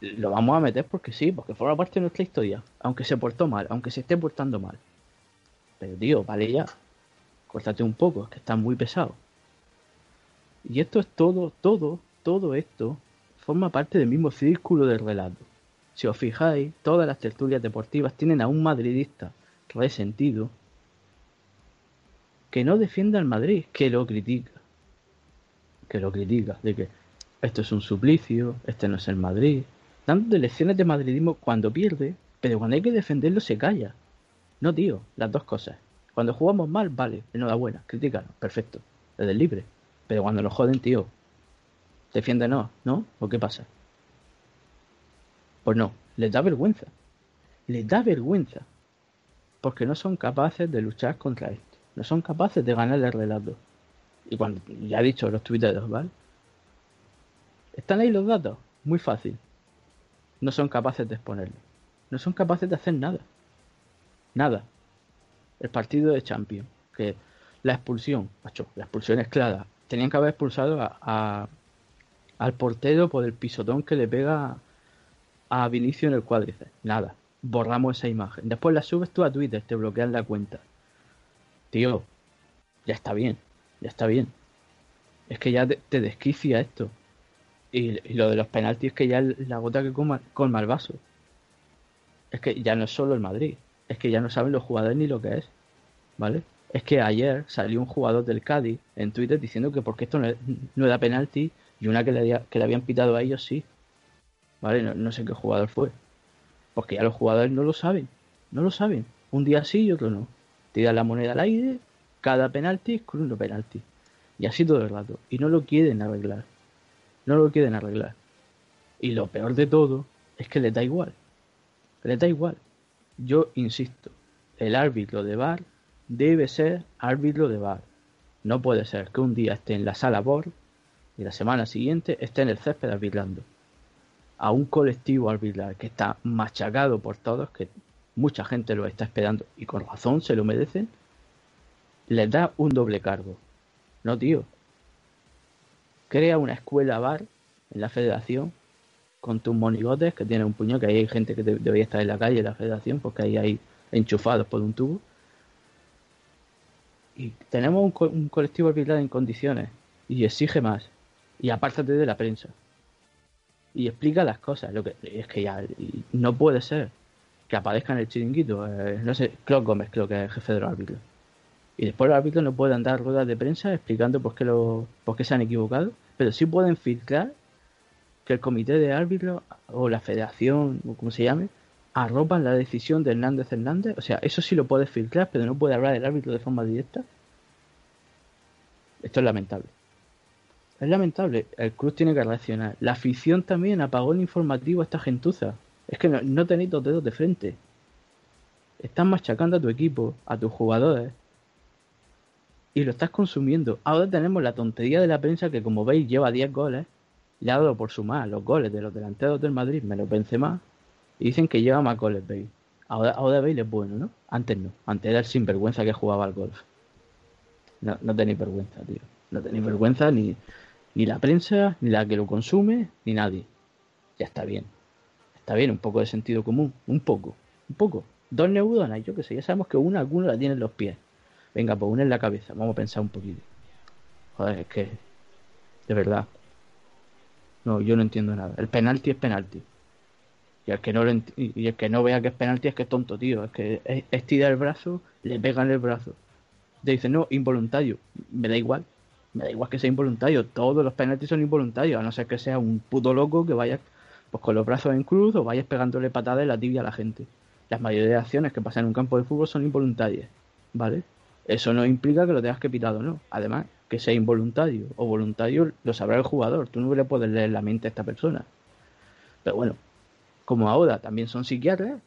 Lo vamos a meter porque sí, porque forma parte de nuestra historia. Aunque se portó mal, aunque se esté portando mal. Pero tío, vale ya. Córtate un poco, que está muy pesado. Y esto es todo, todo, todo esto forma parte del mismo círculo del relato. Si os fijáis, todas las tertulias deportivas tienen a un madridista resentido que no defiende al Madrid, que lo critica. Que lo critica, de que esto es un suplicio, este no es el Madrid. Dando lecciones de madridismo cuando pierde, pero cuando hay que defenderlo se calla. No, tío, las dos cosas. Cuando jugamos mal, vale, enhorabuena, critícanos, perfecto, desde libre. Pero cuando nos joden, tío, defiéndenos, ¿no? ¿O qué pasa? Pues no, les da vergüenza. Les da vergüenza. Porque no son capaces de luchar contra esto. No son capaces de ganar el relato. Y cuando, ya he dicho los tuiteros, ¿vale? Están ahí los datos. Muy fácil. No son capaces de exponerlo. No son capaces de hacer nada. Nada. El partido de Champions. Que la expulsión, macho, la expulsión es clara. Tenían que haber expulsado a, al portero por el pisotón que le pega a Vinicio en el cuádriceps. Nada. Borramos esa imagen. Después la subes tú a Twitter, te bloquean la cuenta. Tío, Ya está bien, ya está bien. Es que ya te, desquicia esto. Y, lo de los penaltis que ya es la gota que coma, colma el vaso. Es que ya no es solo el Madrid, es que ya no saben los jugadores ni lo que es. ¿Vale? Es que ayer salió un jugador del Cádiz en Twitter diciendo que porque esto no, era penalti y una que le, que le habían pitado a ellos sí. ¿Vale? No, sé qué jugador fue. Porque ya los jugadores no lo saben. No lo saben. Un día sí y otro no. Tiran la moneda al aire, cada penalti es un penalti. Y así todo el rato. Y no lo quieren arreglar. No lo quieren arreglar. Y lo peor de todo es que les da igual. Les da igual. Yo insisto, el árbitro de bar debe ser árbitro de bar. No puede ser que un día esté en la sala BOR y la semana siguiente esté en el césped arbitrando. A un colectivo arbitral que está machacado por todos, que mucha gente lo está esperando y con razón se lo merecen, les da un doble cargo. No, tío. Crea una escuela bar en la federación con tus monigotes que tiene un puño, que ahí hay gente que debería estar en la calle en la federación porque ahí hay enchufados por un tubo y tenemos un, colectivo arbitral en condiciones y exige más. Y apártate de la prensa. Y explica las cosas lo que es que ya no puede ser que aparezca en el chiringuito eh, no sé Claude Gómez creo que es el jefe de los árbitros. Y después los árbitros no pueden dar ruedas de prensa explicando por qué, lo, por qué se han equivocado pero sí pueden filtrar que el comité de árbitros o la federación o como se llame arropan la decisión de Hernández Hernández. O sea, eso sí lo puede filtrar, pero no puede hablar del árbitro de forma directa. Esto es lamentable. Es lamentable. El club tiene que reaccionar. La afición también apagó el informativo a esta gentuza. Es que no, tenéis dos dedos de frente. Estás machacando a tu equipo, a tus jugadores. Y lo estás consumiendo. Ahora tenemos la tontería de la prensa que, como veis, lleva 10 goles. Le ha dado por sumar los goles de los delanteros del Madrid, menos Benzema, dicen que lleva más goles Bale. Ahora, ahora Bale es bueno, ¿no? Antes no. Antes era el sinvergüenza que jugaba al golf. No, no tenéis vergüenza, tío. No tenéis vergüenza ni, ni la prensa, ni la que lo consume, ni nadie. Ya está bien. Está bien, un poco de sentido común. Un poco. Un poco. Dos neuronas, yo que sé. Ya sabemos que una, alguna la tiene en los pies. Venga, pues una en la cabeza. Vamos a pensar un poquito. Joder, es que... De verdad. No, yo no entiendo nada. El penalti es penalti. Y el que no y el que no vea que es penalti es que es tonto, tío. Es que estira el brazo, le pegan el brazo. Te dicen, no, involuntario. Me da igual. Me da igual que sea involuntario. Todos los penaltis son involuntarios, a no ser que sea un puto loco que vaya pues con los brazos en cruz o vayas pegándole patadas en la tibia a la gente. Las mayoría de acciones que pasan en un campo de fútbol son involuntarias, ¿vale? Eso no implica que lo tengas que pitar o no. Además, que sea involuntario o voluntario lo sabrá el jugador. Tú no le puedes leer la mente a esta persona. Pero bueno, como ahora también son psiquiatras,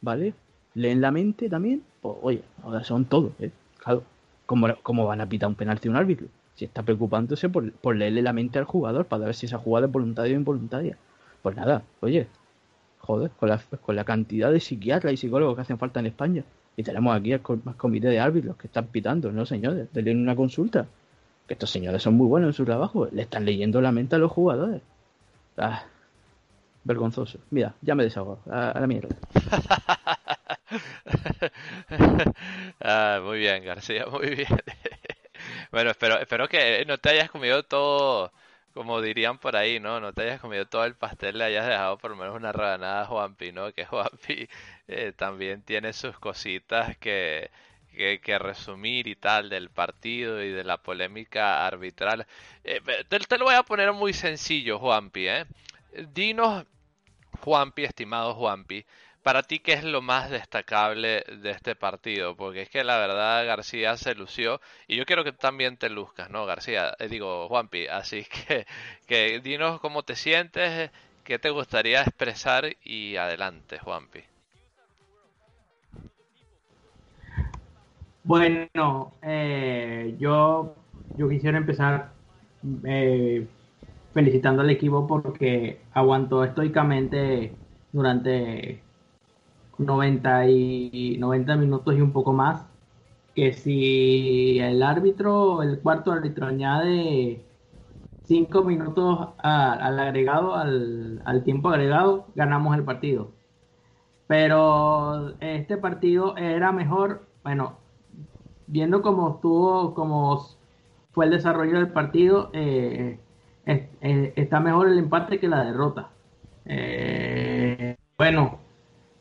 ¿vale? Leen la mente también, pues oye, ahora son todos, ¿eh? Claro, ¿cómo, van a pitar un penalti a un árbitro? Si está preocupándose por, por leerle la mente al jugador para ver si esa jugada es voluntaria o involuntaria. Pues nada, oye, joder, con la, con la cantidad de psiquiatras y psicólogos que hacen falta en España. Y tenemos aquí el comité de árbitros que están pitando, ¿no, señores? leen una consulta. Que estos señores son muy buenos en su trabajo. Le están leyendo la mente a los jugadores. Ah, vergonzoso. Mira, ya me desahogo. A, la mierda. (laughs) ah, muy bien, García, muy bien. (laughs) bueno, espero, espero que no te hayas comido todo, como dirían por ahí, ¿no? No te hayas comido todo el pastel, le hayas dejado por lo menos una rebanada a Juanpi, ¿no? Que Juanpi eh, también tiene sus cositas que, que, resumir y tal del partido y de la polémica arbitral. Eh, te, te, lo voy a poner muy sencillo, Juanpi, ¿eh? Dinos Juanpi, estimado Juanpi, para ti, ¿qué es lo más destacable de este partido? Porque es que la verdad García se lució y yo quiero que también te luzcas, ¿no, García? Eh, digo, Juanpi, así (laughs) que, que dinos cómo te sientes, qué te gustaría expresar y adelante, Juanpi. Bueno, eh, yo, yo quisiera empezar eh, felicitando al equipo porque aguantó estoicamente durante 90, y, 90 minutos y un poco más. Que si el árbitro, el cuarto árbitro añade 5 minutos al agregado, al, al tiempo agregado, ganamos el partido. Pero este partido era mejor, bueno, viendo cómo estuvo, cómo fue el desarrollo del partido, eh, está mejor el empate que la derrota. bueno,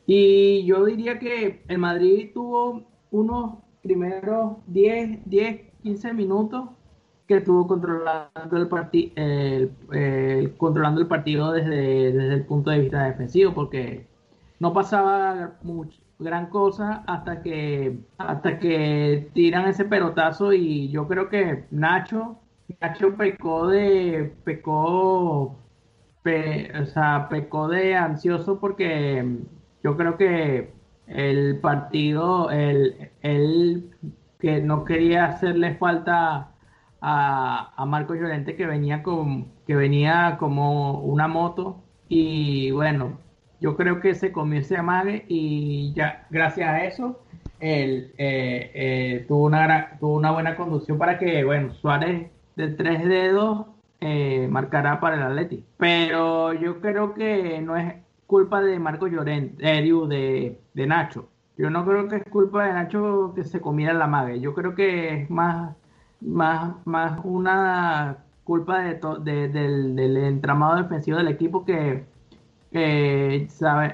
y yo diría que el Madrid tuvo unos primeros 10, 10, 15 minutos que estuvo controlando el, partido controlando el partido desde, desde el punto de vista defensivo, porque no pasaba mucho, gran cosa hasta que hasta que tiran ese pelotazo y yo creo que Nacho Nacho pecó de pecó o sea, pecó de ansioso porque yo creo que el partido el, él que no quería hacerle falta a, a Marco Llorente que venía con que venía como una moto. Y bueno yo creo que se comió ese amague y ya gracias a eso él eh, eh, tuvo, una, tuvo una buena conducción para que, bueno, Suárez de tres dedos eh, marcará para el Atleti. Pero yo creo que no es culpa de Marco Llorente, de, de Nacho. Yo no creo que es culpa de Nacho que se comiera la mague. Yo creo que es más, más, más una culpa de, de del, del entramado defensivo del equipo que eh,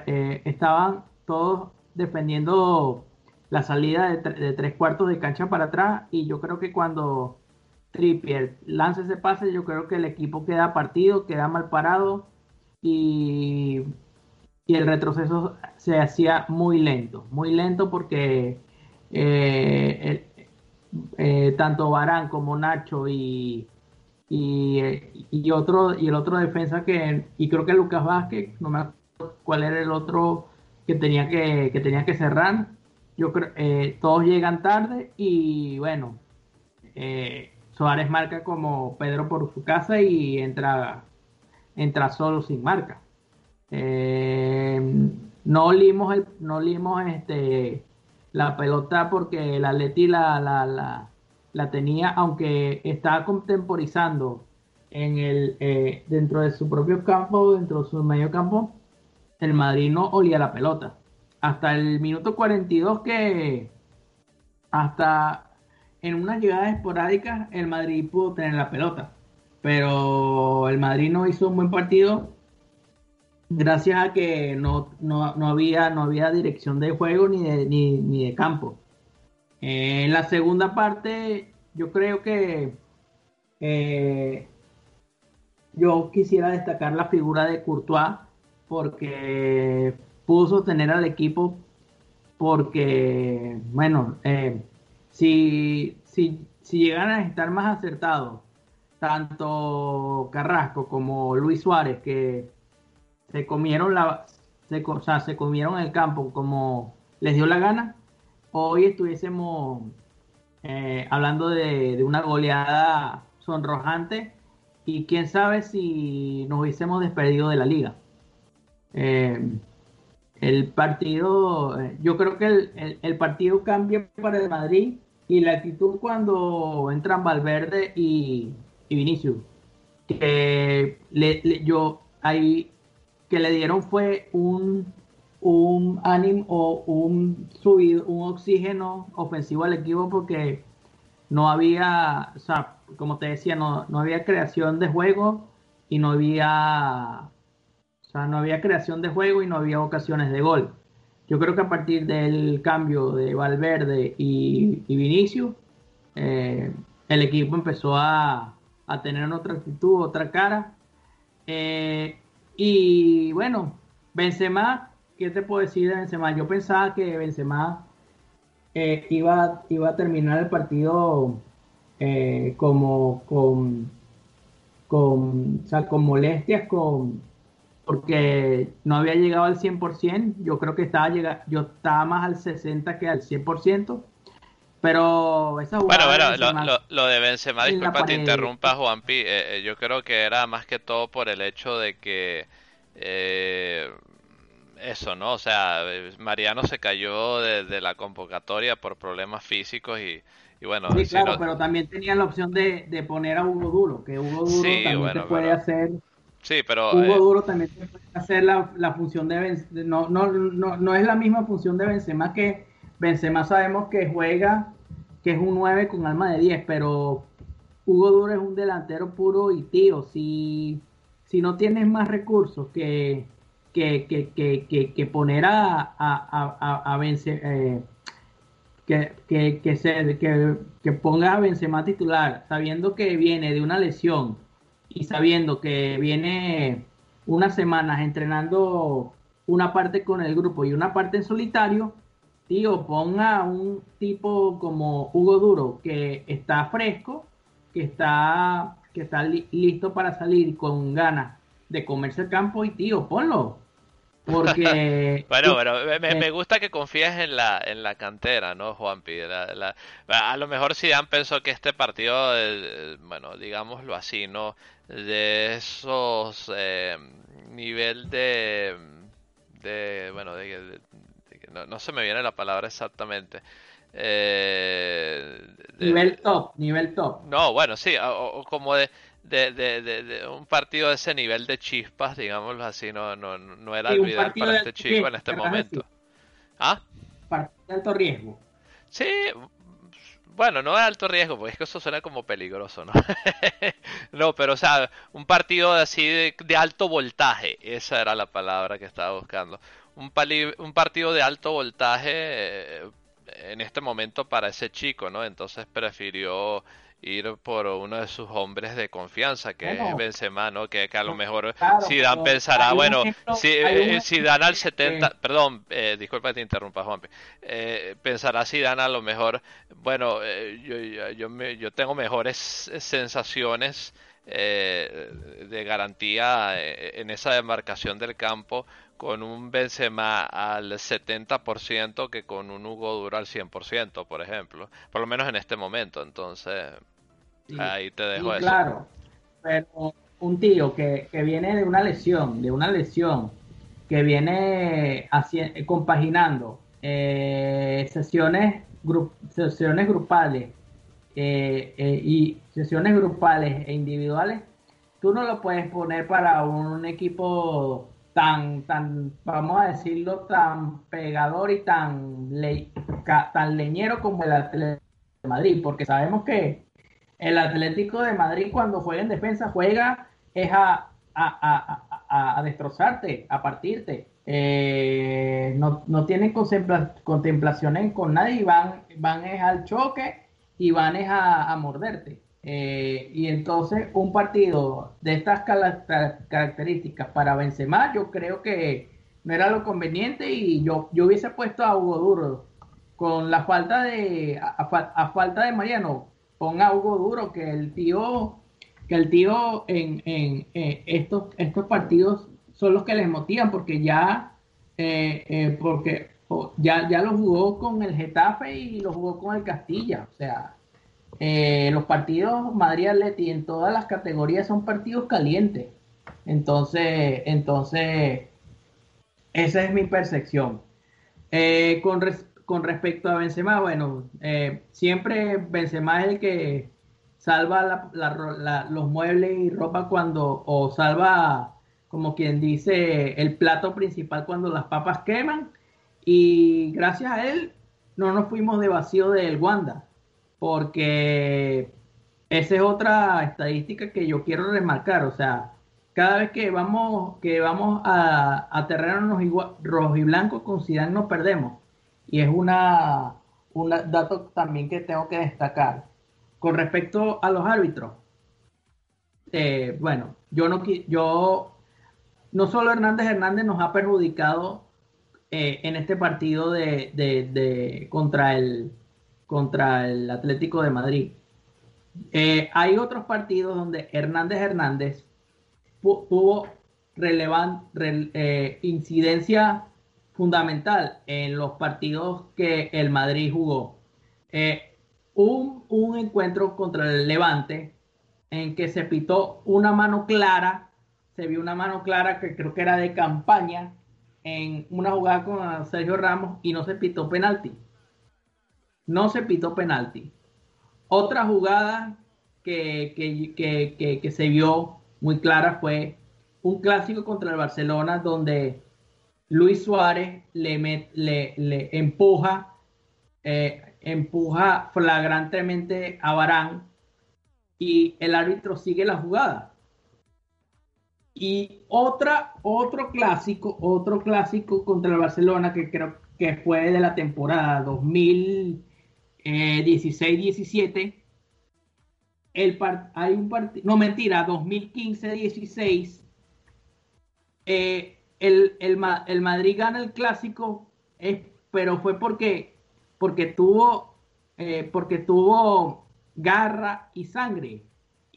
eh, estaban todos defendiendo la salida de, tres cuartos de cancha para atrás y yo creo que cuando Trippier. Lanza ese pase yo creo que el equipo queda partido, queda mal parado y, y el retroceso se hacía muy lento, muy lento porque eh, tanto Barán como Nacho y, y, y, otro y el otro defensa que y creo que Lucas Vázquez no me acuerdo cuál era el otro que tenía que, que tenía que cerrar. Yo creo eh, todos llegan tarde y bueno eh, Suárez marca como Pedro por su casa y entra entra solo sin marca eh, no olimos el, no olimos este la pelota porque la Leti la, la, la la tenía, aunque estaba contemporizando en el, eh, dentro de su propio campo, dentro de su medio campo, el Madrid no olía la pelota. Hasta el minuto 42 que hasta en unas llegadas esporádicas el Madrid pudo tener la pelota. Pero el Madrid no hizo un buen partido gracias a que no, no, había, no había dirección de juego ni de, ni, ni de campo. Eh, en la segunda parte, yo creo que eh, yo quisiera destacar la figura de Courtois porque pudo sostener al equipo porque, bueno, eh, si, si, si a estar más acertados, tanto Carrasco como Luis Suárez, que se comieron la, se, se comieron el campo como les dio la gana, hoy estuviésemos eh, hablando de, una goleada sonrojante y quién sabe si nos hubiésemos despedido de la liga. Eh, el partido, eh, yo creo que el, partido cambia para el Madrid y la actitud cuando entran Valverde y, y Vinicius, que yo ahí que le dieron fue un un ánimo o un subido, un oxígeno ofensivo al equipo porque no había, o sea, como te decía, no, no había creación de juego y no había, o sea, no había creación de juego y no había ocasiones de gol. Yo creo que a partir del cambio de Valverde y, y Vinicius, eh, el equipo empezó a, a, tener otra actitud, otra cara. Eh, y bueno, Benzema ¿qué te puedo decir de Benzema? Yo pensaba que Benzema eh, iba, iba a terminar el partido como con, con, con molestias, con, porque no había llegado al 100%. Yo creo que estaba, llega, yo estaba más al 60% que al 100%. Pero esa Bueno, bueno, lo, de Benzema, disculpa te interrumpa, Juanpi. Eh, yo creo que era más que todo por el hecho de que eso, ¿no? O sea, Mariano se cayó de, la convocatoria por problemas físicos y, bueno. Sí, claro, pero también tenía la opción de, poner a Hugo Duro, que Hugo Duro también te puede hacer. Sí, pero. Hugo eh, Duro también puede hacer la, función de Benzema. No, no, no, no es la misma función de Benzema que Benzema sabemos que juega, que es un 9 con alma de 10, pero Hugo Duro es un delantero puro y tío, si, si no tienes más recursos que, que, que, que, poner a, a, eh, que, que, que, se, que, que ponga a Benzema titular, sabiendo que viene de una lesión y sabiendo que viene unas semanas entrenando una parte con el grupo y una parte en solitario, tío, ponga un tipo como Hugo Duro que está fresco, que está, que está listo para salir con ganas de comerse el campo y tío, ponlo. Porque. (laughs) bueno, pero me, gusta que confíes en la, en la cantera, ¿no, Juanpi? a lo mejor Zidane pensó que este partido, eh, bueno, digámoslo así, ¿no? De esos eh, nivel de. de bueno, de, no, se me viene la palabra exactamente. Eh, nivel top, nivel top. No, bueno, sí, o como de de, de, de, un partido de ese nivel de chispas, digámoslo así, no, no, no era el ideal para este chico en este momento. ¿Ah? Partido de alto riesgo. Sí, bueno, no de alto riesgo, porque es que eso suena como peligroso, ¿no? (laughs) no, pero o sea, un partido así de, alto voltaje, esa era la palabra que estaba buscando. Un, un partido de alto voltaje eh, en este momento para ese chico, ¿no? Entonces prefirió ir por uno de sus hombres de confianza, que es Benzema, ¿no? Que, a lo mejor si Dan pensará, bueno, si, si dan al 70, perdón, eh, disculpa que te interrumpa, Juan, eh, pensará si dan a lo mejor, bueno, eh, yo, yo, me, yo tengo mejores sensaciones eh, de garantía en esa demarcación del campo con un Benzema al 70% que con un Hugo Duro al 100%, por ejemplo. Por lo menos en este momento, entonces ahí te dejo eso. Claro, pero un tío que, que, viene de una lesión, de una lesión, que viene compaginando eh, sesiones, sesiones grupales eh, eh, y sesiones grupales e individuales, tú no lo puedes poner para un equipo tan, tan, vamos a decirlo, tan pegador y tan, tan leñero como el Atlético de Madrid, porque sabemos que el Atlético de Madrid cuando juega en defensa juega es a, a, a, destrozarte, a partirte. Eh, no, no, tienen contemplaciones con nadie y van, van es al choque y van es a morderte. Eh, y entonces un partido de estas características para Benzema, yo creo que no era lo conveniente y yo, yo hubiese puesto a Hugo Duro con la falta de a, falta de Mariano, ponga a Hugo Duro que el tío que el tío en, en, estos estos partidos son los que les motivan porque ya eh, eh, porque ya ya lo jugó con el Getafe y lo jugó con el Castilla, o sea eh, los partidos Madrid-Atleti en todas las categorías son partidos calientes. Entonces, entonces esa es mi percepción. Eh, con, con, respecto a Benzema, bueno, eh, siempre Benzema es el que salva los muebles y ropa cuando, o salva, como quien dice, el plato principal cuando las papas queman. Y gracias a él no nos fuimos de vacío del Wanda porque esa es otra estadística que yo quiero remarcar, o sea, cada vez que vamos, que vamos a, a terrenos rojos y blancos con Zidane nos perdemos. Y es una, un dato también que tengo que destacar. Con respecto a los árbitros, eh, bueno, yo no yo no solo Hernández Hernández nos ha perjudicado eh, en este partido de, de contra el contra el Atlético de Madrid. Eh, hay otros partidos donde Hernández Hernández tuvo relevante eh, incidencia fundamental en los partidos que el Madrid jugó. Eh, un, un encuentro contra el Levante en que se pitó una mano clara, se vio una mano clara que creo que era de campaña en una jugada con Sergio Ramos y no se pitó penalti no se pitó penalti. Otra jugada que, que, se vio muy clara fue un clásico contra el Barcelona donde Luis Suárez le, le, empuja eh, empuja flagrantemente a Barán y el árbitro sigue la jugada. Y otra, otro clásico, otro clásico contra el Barcelona que creo que fue de la temporada 2016-17. El hay un partido, no mentira, 2015-16. Eh, el, el, el, Madrid gana el clásico, pero fue porque, porque tuvo, eh, porque tuvo garra y sangre.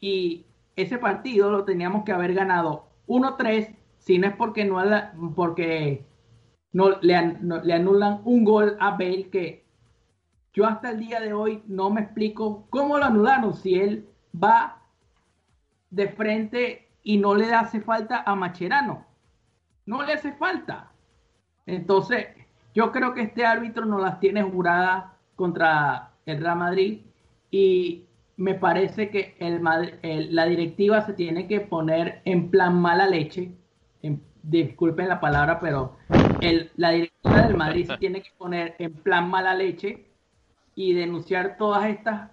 Y ese partido lo teníamos que haber ganado 1-3, si no es porque no, porque le, anulan un gol a Bale que yo hasta el día de hoy no me explico cómo lo anularon si él va de frente y no le hace falta a Macherano. No le hace falta. Entonces, yo creo que este árbitro no las tiene juradas contra el Real Madrid y me parece que el, la directiva se tiene que poner en plan mala leche. disculpen la palabra, pero la directiva del Madrid se tiene que poner en plan mala leche y denunciar todas estas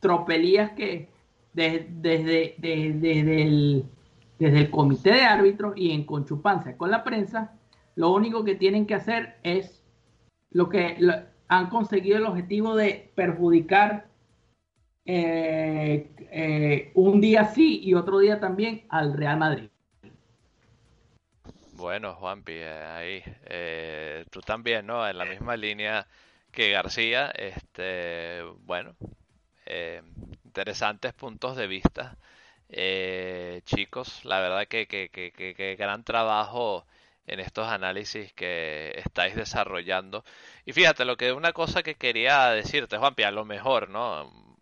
tropelías que desde, desde, desde, el, desde el comité de árbitros y en conchupancia con la prensa, lo único que tienen que hacer es lo que han conseguido el objetivo de perjudicar eh, eh, un día sí y otro día también al Real Madrid. Bueno, Juanpi, eh, ahí tú también, ¿no? En la misma línea que García, este, bueno, interesantes puntos de vista, chicos. La verdad que, que, que, que gran trabajo en estos análisis que estáis desarrollando. Y fíjate, lo que una cosa que quería decirte, Juanpi, a lo mejor, ¿no?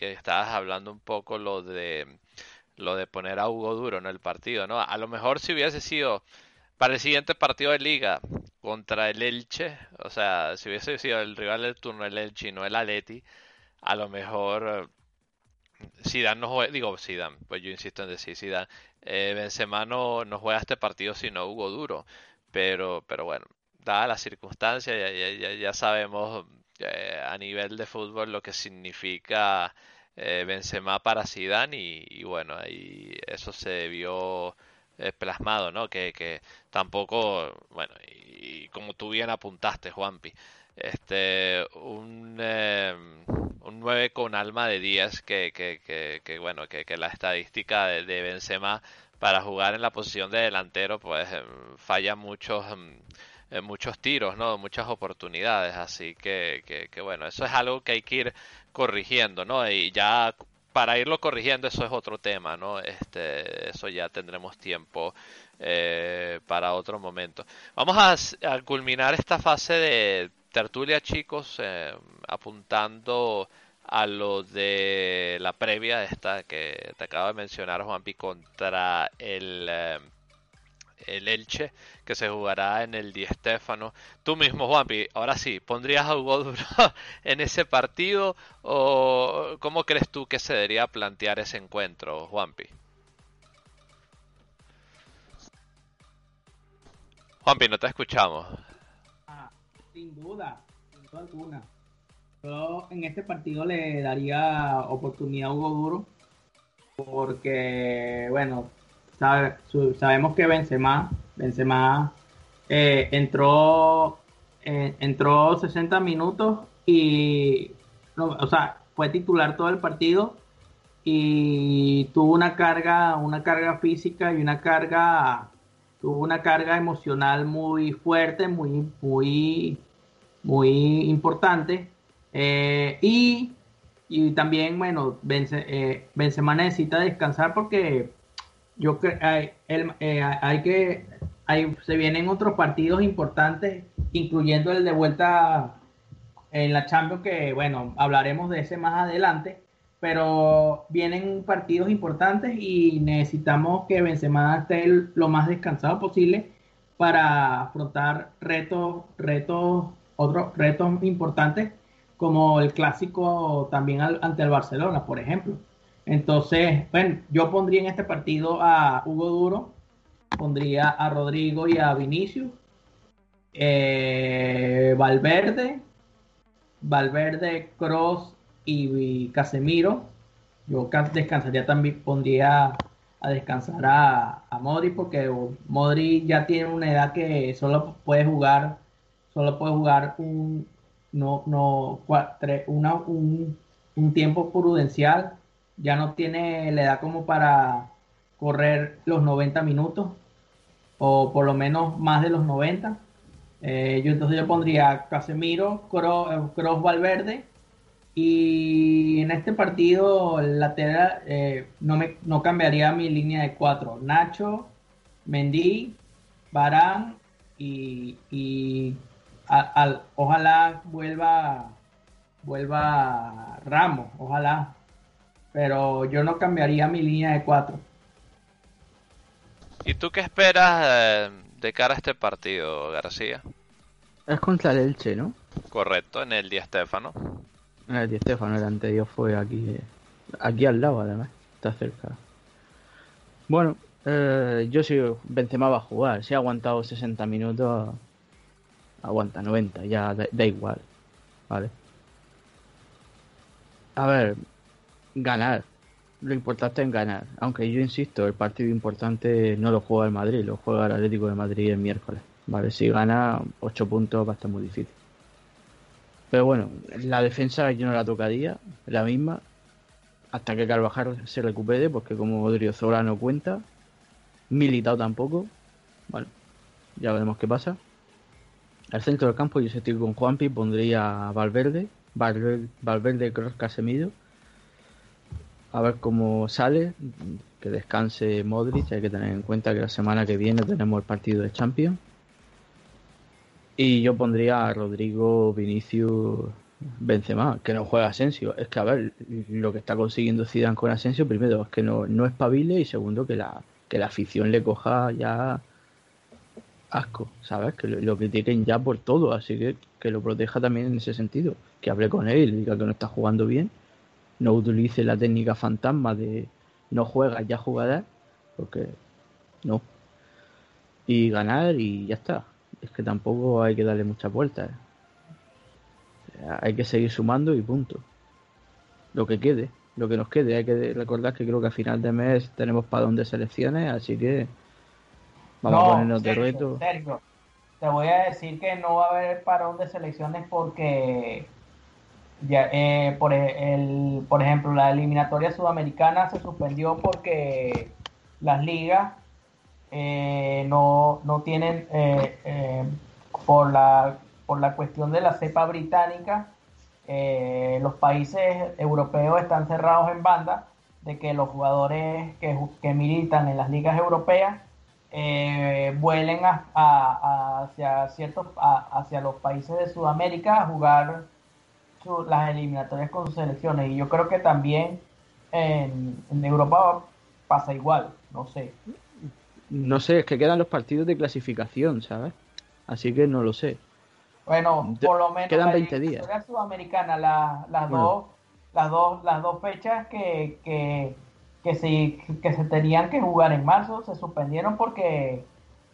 Que estabas hablando un poco lo de lo de poner a Hugo Duro en el partido, ¿no? A lo mejor si hubiese sido para el siguiente partido de liga contra el Elche, o sea, si hubiese sido el rival del turno el Elche y no el Aleti, a lo mejor Zidane no juega, digo Zidane, pues yo insisto en decir Zidane, eh, Benzema no, no juega este partido sino Hugo Duro, pero, pero bueno, dadas las circunstancias, ya, ya sabemos eh, a nivel de fútbol lo que significa eh, Benzema para Zidane y, bueno, ahí eso se vio eh, plasmado, ¿no? Que, que tampoco, bueno, y, como tú bien apuntaste, Juanpi, este, un, eh, un 9 con alma de 10 que, que, que, bueno, que, que la estadística de, Benzema para jugar en la posición de delantero pues falla muchos muchos tiros, ¿no? Muchas oportunidades, así que, que, bueno, eso es algo que hay que ir corrigiendo, ¿no? Y ya para irlo corrigiendo eso es otro tema, ¿no? Este, eso ya tendremos tiempo eh, para otro momento. Vamos a, culminar esta fase de tertulia, chicos, eh, apuntando a lo de la previa esta que te acabo de mencionar, Juanpi, contra el... El Elche, que se jugará en el Di Stéfano. Tú mismo, Juanpi, ahora sí, ¿pondrías a Hugo Duro (laughs) en ese partido o cómo crees tú que se debería plantear ese encuentro, Juanpi? Juanpi, no te escuchamos. Ah, sin duda, sin duda alguna. Yo en este partido le daría oportunidad a Hugo Duro porque, bueno, sabemos que Benzema, Benzema eh, entró, eh, entró 60 minutos y, o sea, fue titular todo el partido y tuvo una carga, una carga física y una carga, tuvo una carga emocional muy fuerte, muy, muy, muy importante. Eh, y, y, también, bueno, Benzema necesita descansar porque yo creo hay, eh, hay que hay, se vienen otros partidos importantes, incluyendo el de vuelta en la Champions, que bueno, hablaremos de ese más adelante, pero vienen partidos importantes y necesitamos que Benzema esté lo más descansado posible para afrontar retos, retos, otros retos importantes como el clásico también ante el Barcelona, por ejemplo. Entonces, bueno, yo pondría en este partido a Hugo Duro, pondría a Rodrigo y a Vinicius, eh, Valverde Valverde, Cross y, Casemiro. Yo descansaría también, pondría a descansar a, a Modri porque Modri ya tiene una edad que solo puede jugar, solo puede jugar un, no, no, una, un, un tiempo prudencial. Ya no tiene la edad como para correr los 90 minutos o por lo menos más de los 90. Eh, yo entonces yo pondría Casemiro, Cross, Cross Valverde y en este partido lateral eh, no me no cambiaría mi línea de cuatro. Nacho, Mendy, Barán y, y al, ojalá vuelva vuelva Ramos, ojalá. Pero yo no cambiaría mi línea de cuatro. ¿Y tú qué esperas eh, de cara a este partido, García? Es contra el Elche, ¿no? Correcto, en el Di Stéfano. En el Di Stéfano, el anterior fue aquí, aquí al lado, además, está cerca. Bueno, eh, yo si Benzema va a jugar, si ha aguantado 60 minutos, aguanta 90, ya da igual, ¿vale? A ver, ganar, lo importante es ganar. Aunque yo insisto, el partido importante no lo juega el Madrid, lo juega el Atlético de Madrid el miércoles. Vale, si gana 8 puntos va a estar muy difícil. Pero bueno, la defensa yo no la tocaría, la misma, hasta que Carvajal se recupere, porque como Odriozola no cuenta, Militao tampoco. Bueno, ya veremos qué pasa. Al centro del campo yo estoy con Juanpi, pondría Valverde, Valverde, Valverde Cross Casemiro a ver cómo sale, que descanse Modric, hay que tener en cuenta que la semana que viene tenemos el partido de Champions. Y yo pondría a Rodrigo Vinicius Benzema, que no juega Asensio. Es que a ver, lo que está consiguiendo Zidane con Asensio, primero es que no, no es pabile y segundo que la, que la afición le coja ya asco, ¿sabes? Que lo, lo critiquen ya por todo, así que que lo proteja también en ese sentido. Que hable con él y diga que no está jugando bien no utilice la técnica fantasma de no juega, ya jugará, porque no. Y ganar y ya está. Es que tampoco hay que darle muchas vueltas. Hay que seguir sumando y punto. Lo que quede, lo que nos quede. Hay que recordar que creo que a final de mes tenemos padrón de selecciones, así que vamos a ponernos de reto. te voy a decir que no va a haber parón de selecciones porque ya, eh, por, e, el, por ejemplo, la eliminatoria sudamericana se suspendió porque las ligas eh, no, no, tienen, eh, por, la, por la cuestión de la cepa británica, los países europeos están cerrados en banda de que los jugadores que, que militan en las ligas europeas vuelen a, hacia, ciertos, hacia los países de Sudamérica a jugar las eliminatorias con sus selecciones. Y yo creo que también en, Europa pasa igual, no sé. No sé, es que quedan los partidos de clasificación, ¿sabes? Así que no lo sé. Bueno, por lo menos quedan 20 días. sudamericana, las dos las dos las dos fechas que, que, que, se, que se tenían que jugar en marzo se suspendieron porque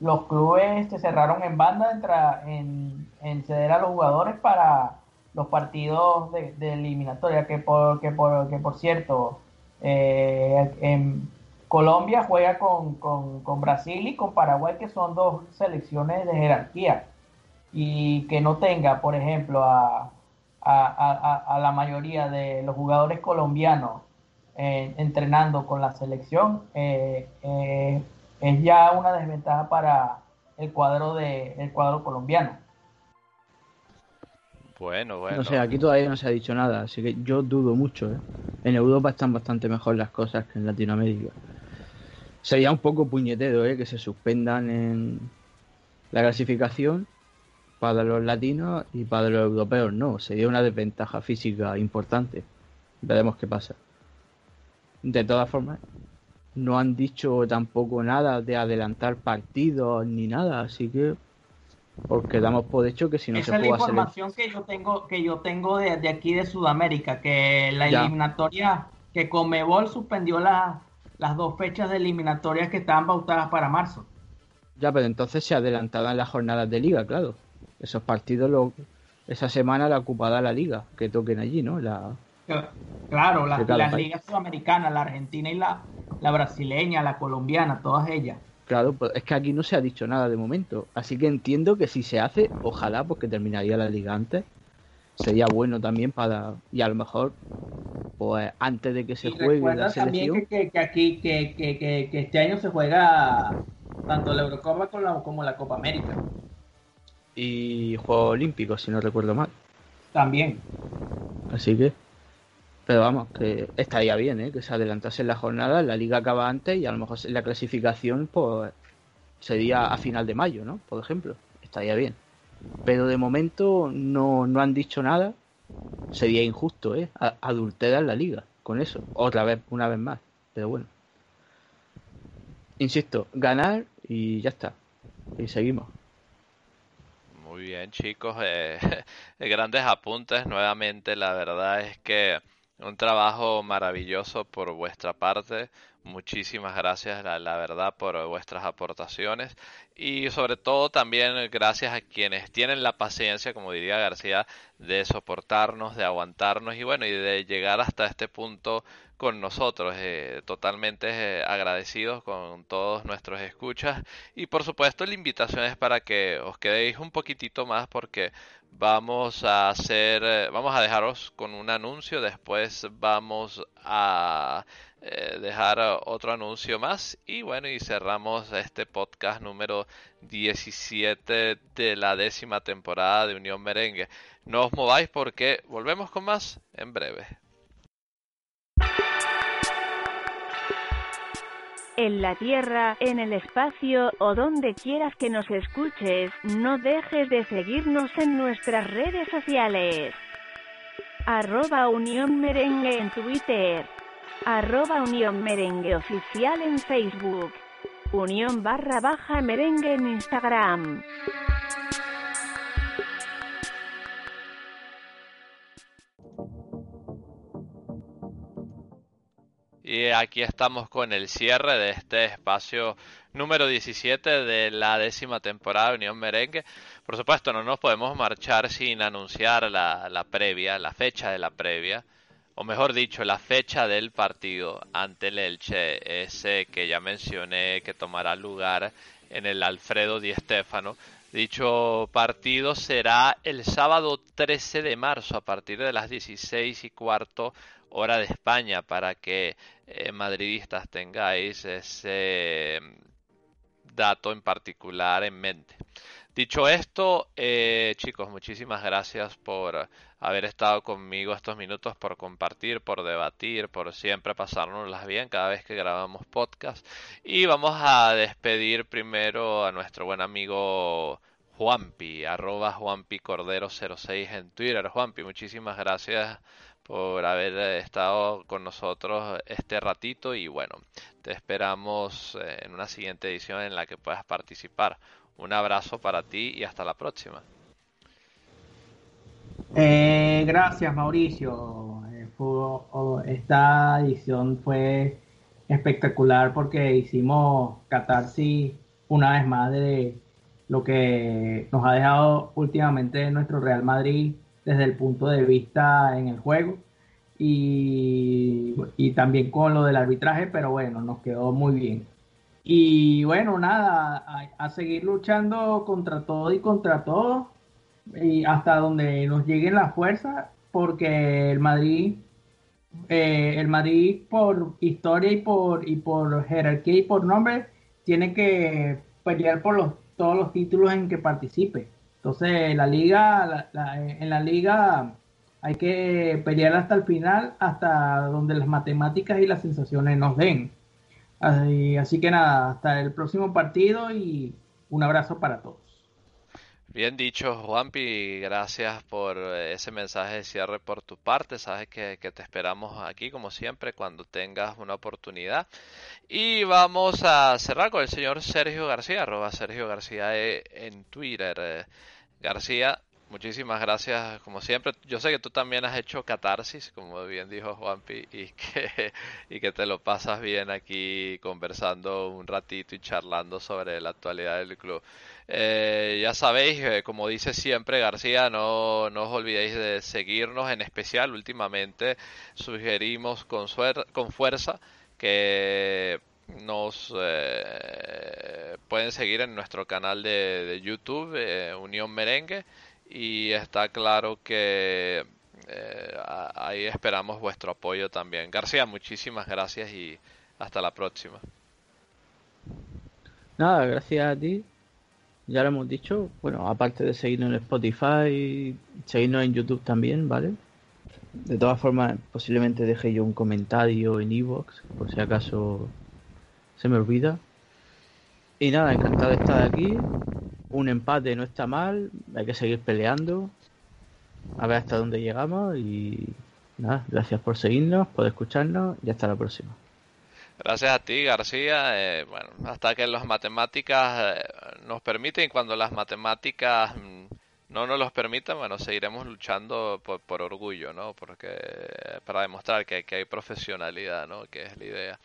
los clubes se cerraron en banda en, en ceder a los jugadores para los partidos de, eliminatoria, que por, que por, que por cierto, eh, en Colombia juega con, con, Brasil y con Paraguay, que son dos selecciones de jerarquía, y que no tenga, por ejemplo, a, a, la mayoría de los jugadores colombianos eh, entrenando con la selección, eh, es ya una desventaja para el cuadro, de, el cuadro colombiano. Bueno, bueno. No sé, aquí todavía no se ha dicho nada, así que yo dudo mucho. ¿eh? En Europa están bastante mejor las cosas que en Latinoamérica. Sería un poco puñetero ¿eh? que se suspendan en la clasificación para los latinos y para los europeos. No, sería una desventaja física importante. Veremos qué pasa. De todas formas, no han dicho tampoco nada de adelantar partidos ni nada, así que porque damos por hecho que si no Esa se es la información que yo tengo que yo tengo de, aquí de Sudamérica, que la eliminatoria, que Comebol suspendió las dos fechas de eliminatorias que estaban pautadas para marzo. Ya, pero entonces se adelantaban las jornadas de liga, claro. Esos partidos esa semana la ocupada la liga, que toquen allí, ¿no? La, claro, las, las ligas sudamericanas, la argentina y la, la brasileña, la colombiana, todas ellas. Claro, pues es que aquí no se ha dicho nada de momento. Así que entiendo que si se hace, ojalá, porque terminaría la liga antes. Sería bueno también para. Y a lo mejor, pues antes de que se juegue la selección. También que, que, aquí, que, que, que, este año se juega tanto la Eurocopa como la, como la Copa América. Y Juegos Olímpicos, si no recuerdo mal. También. Así que. Pero vamos, que estaría bien, ¿eh? que se adelantase la jornada, la liga acaba antes y a lo mejor la clasificación pues sería a final de mayo, ¿no? Por ejemplo, estaría bien. Pero de momento no, no han dicho nada. Sería injusto, ¿eh? Adulterar la liga con eso. Otra vez, una vez más. Pero bueno. Insisto, ganar y ya está. Y seguimos. Muy bien, chicos. Eh, (laughs) grandes apuntes. Nuevamente, la verdad es que un trabajo maravilloso por vuestra parte. Muchísimas gracias, la, verdad, por vuestras aportaciones. Y sobre todo también gracias a quienes tienen la paciencia, como diría García, de soportarnos, de aguantarnos y bueno, y de llegar hasta este punto con nosotros. Eh, totalmente eh, agradecidos con todos nuestros escuchas. Y por supuesto la invitación es para que os quedéis un poquitito más porque vamos a hacer, eh, vamos a dejaros con un anuncio. Después vamos a dejar otro anuncio más. Y bueno, y cerramos este podcast número 17 de la décima temporada de Unión Merengue. No os mováis porque volvemos con más en breve. En la Tierra, en el espacio o donde quieras que nos escuches, no dejes de seguirnos en nuestras redes sociales. Arroba Unión Merengue en Twitter. Arroba Unión Merengue Oficial en Facebook. Unión barra baja merengue en Instagram. Y aquí estamos con el cierre de este espacio número 17 de la décima temporada de Unión Merengue. Por supuesto, no nos podemos marchar sin anunciar la, previa, la fecha de la previa, o mejor dicho, la fecha del partido ante el Elche, ese que ya mencioné que tomará lugar en el Alfredo Di Stéfano. Dicho partido será el sábado 13 de marzo a partir de las 16 y cuarto hora de España para que eh, madridistas tengáis ese mm, dato en particular en mente. Dicho esto, eh, chicos, muchísimas gracias por haber estado conmigo estos minutos, por compartir, por debatir, por siempre pasárnoslas bien cada vez que grabamos podcast. Y vamos a despedir primero a nuestro buen amigo Juanpi, arroba Juanpi Cordero 06 en Twitter. Juanpi, muchísimas gracias por haber estado con nosotros este ratito y bueno, te esperamos eh, en una siguiente edición en la que puedas participar. Un abrazo para ti y hasta la próxima. Eh, gracias Mauricio. Eh, esta edición fue espectacular porque hicimos catarsis una vez más de lo que nos ha dejado últimamente nuestro Real Madrid desde el punto de vista en el juego y, también con lo del arbitraje, pero bueno, nos quedó muy bien. Y bueno, nada, a, seguir luchando contra todo y contra todo y hasta donde nos lleguen las fuerzas, porque el Madrid, eh, el Madrid por historia y por, y por jerarquía y por nombre, tiene que pelear por los, todos los títulos en que participe. Entonces, la liga, en la liga hay que pelear hasta el final, hasta donde las matemáticas y las sensaciones nos den. Así, que nada, hasta el próximo partido y un abrazo para todos. Bien dicho, Juanpi, gracias por ese mensaje de cierre por tu parte. Sabes que, que, te esperamos aquí, como siempre, cuando tengas una oportunidad. Y vamos a cerrar con el señor Sergio García, arroba Sergio García en Twitter. García, muchísimas gracias, como siempre. Yo sé que tú también has hecho catarsis, como bien dijo Juanpi, y (laughs) que, y que te lo pasas bien aquí conversando un ratito y charlando sobre la actualidad del club. Eh, ya sabéis, eh, como dice siempre García, no, no os olvidéis de seguirnos, en especial últimamente sugerimos con, con fuerza que nos eh, pueden seguir en nuestro canal de, YouTube, eh, Unión Merengue, y está claro que eh, ahí esperamos vuestro apoyo también. García, muchísimas gracias y hasta la próxima. Nada, gracias a ti. Ya lo hemos dicho, bueno, aparte de seguirnos en Spotify, seguirnos en YouTube también, ¿vale? De todas formas, posiblemente deje yo un comentario en Evox, por si acaso se me olvida. Y nada, encantado de estar aquí. Un empate no está mal, hay que seguir peleando. A ver hasta dónde llegamos y nada, gracias por seguirnos, por escucharnos y hasta la próxima. Gracias a ti, García. Eh, bueno, hasta que las matemáticas eh, nos permiten, cuando las matemáticas mm, no nos los permitan, bueno, seguiremos luchando por, por orgullo, ¿no? Porque para demostrar que, que hay profesionalidad, ¿no? Que es la idea.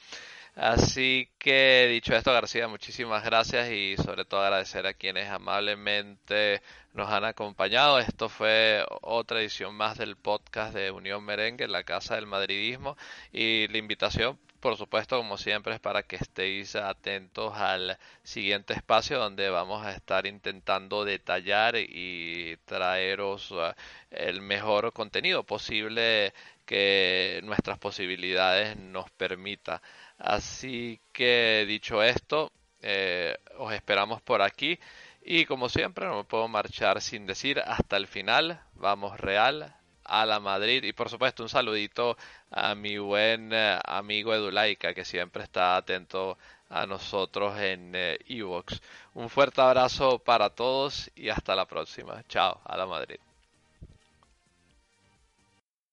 Así que dicho esto, García, muchísimas gracias y sobre todo agradecer a quienes amablemente nos han acompañado. Esto fue otra edición más del podcast de Unión Merengue, la Casa del Madridismo y la invitación por supuesto, como siempre, es para que estéis atentos al siguiente espacio donde vamos a estar intentando detallar y traeros uh, el mejor contenido posible que nuestras posibilidades nos permita. Así que dicho esto, eh, os esperamos por aquí y como siempre no me puedo marchar sin decir hasta el final, vamos Real a la Madrid y por supuesto un saludito a mi buen eh, amigo Edulaika que siempre está atento a nosotros en Evox. un fuerte abrazo para todos y hasta la próxima. Chao, a la Madrid.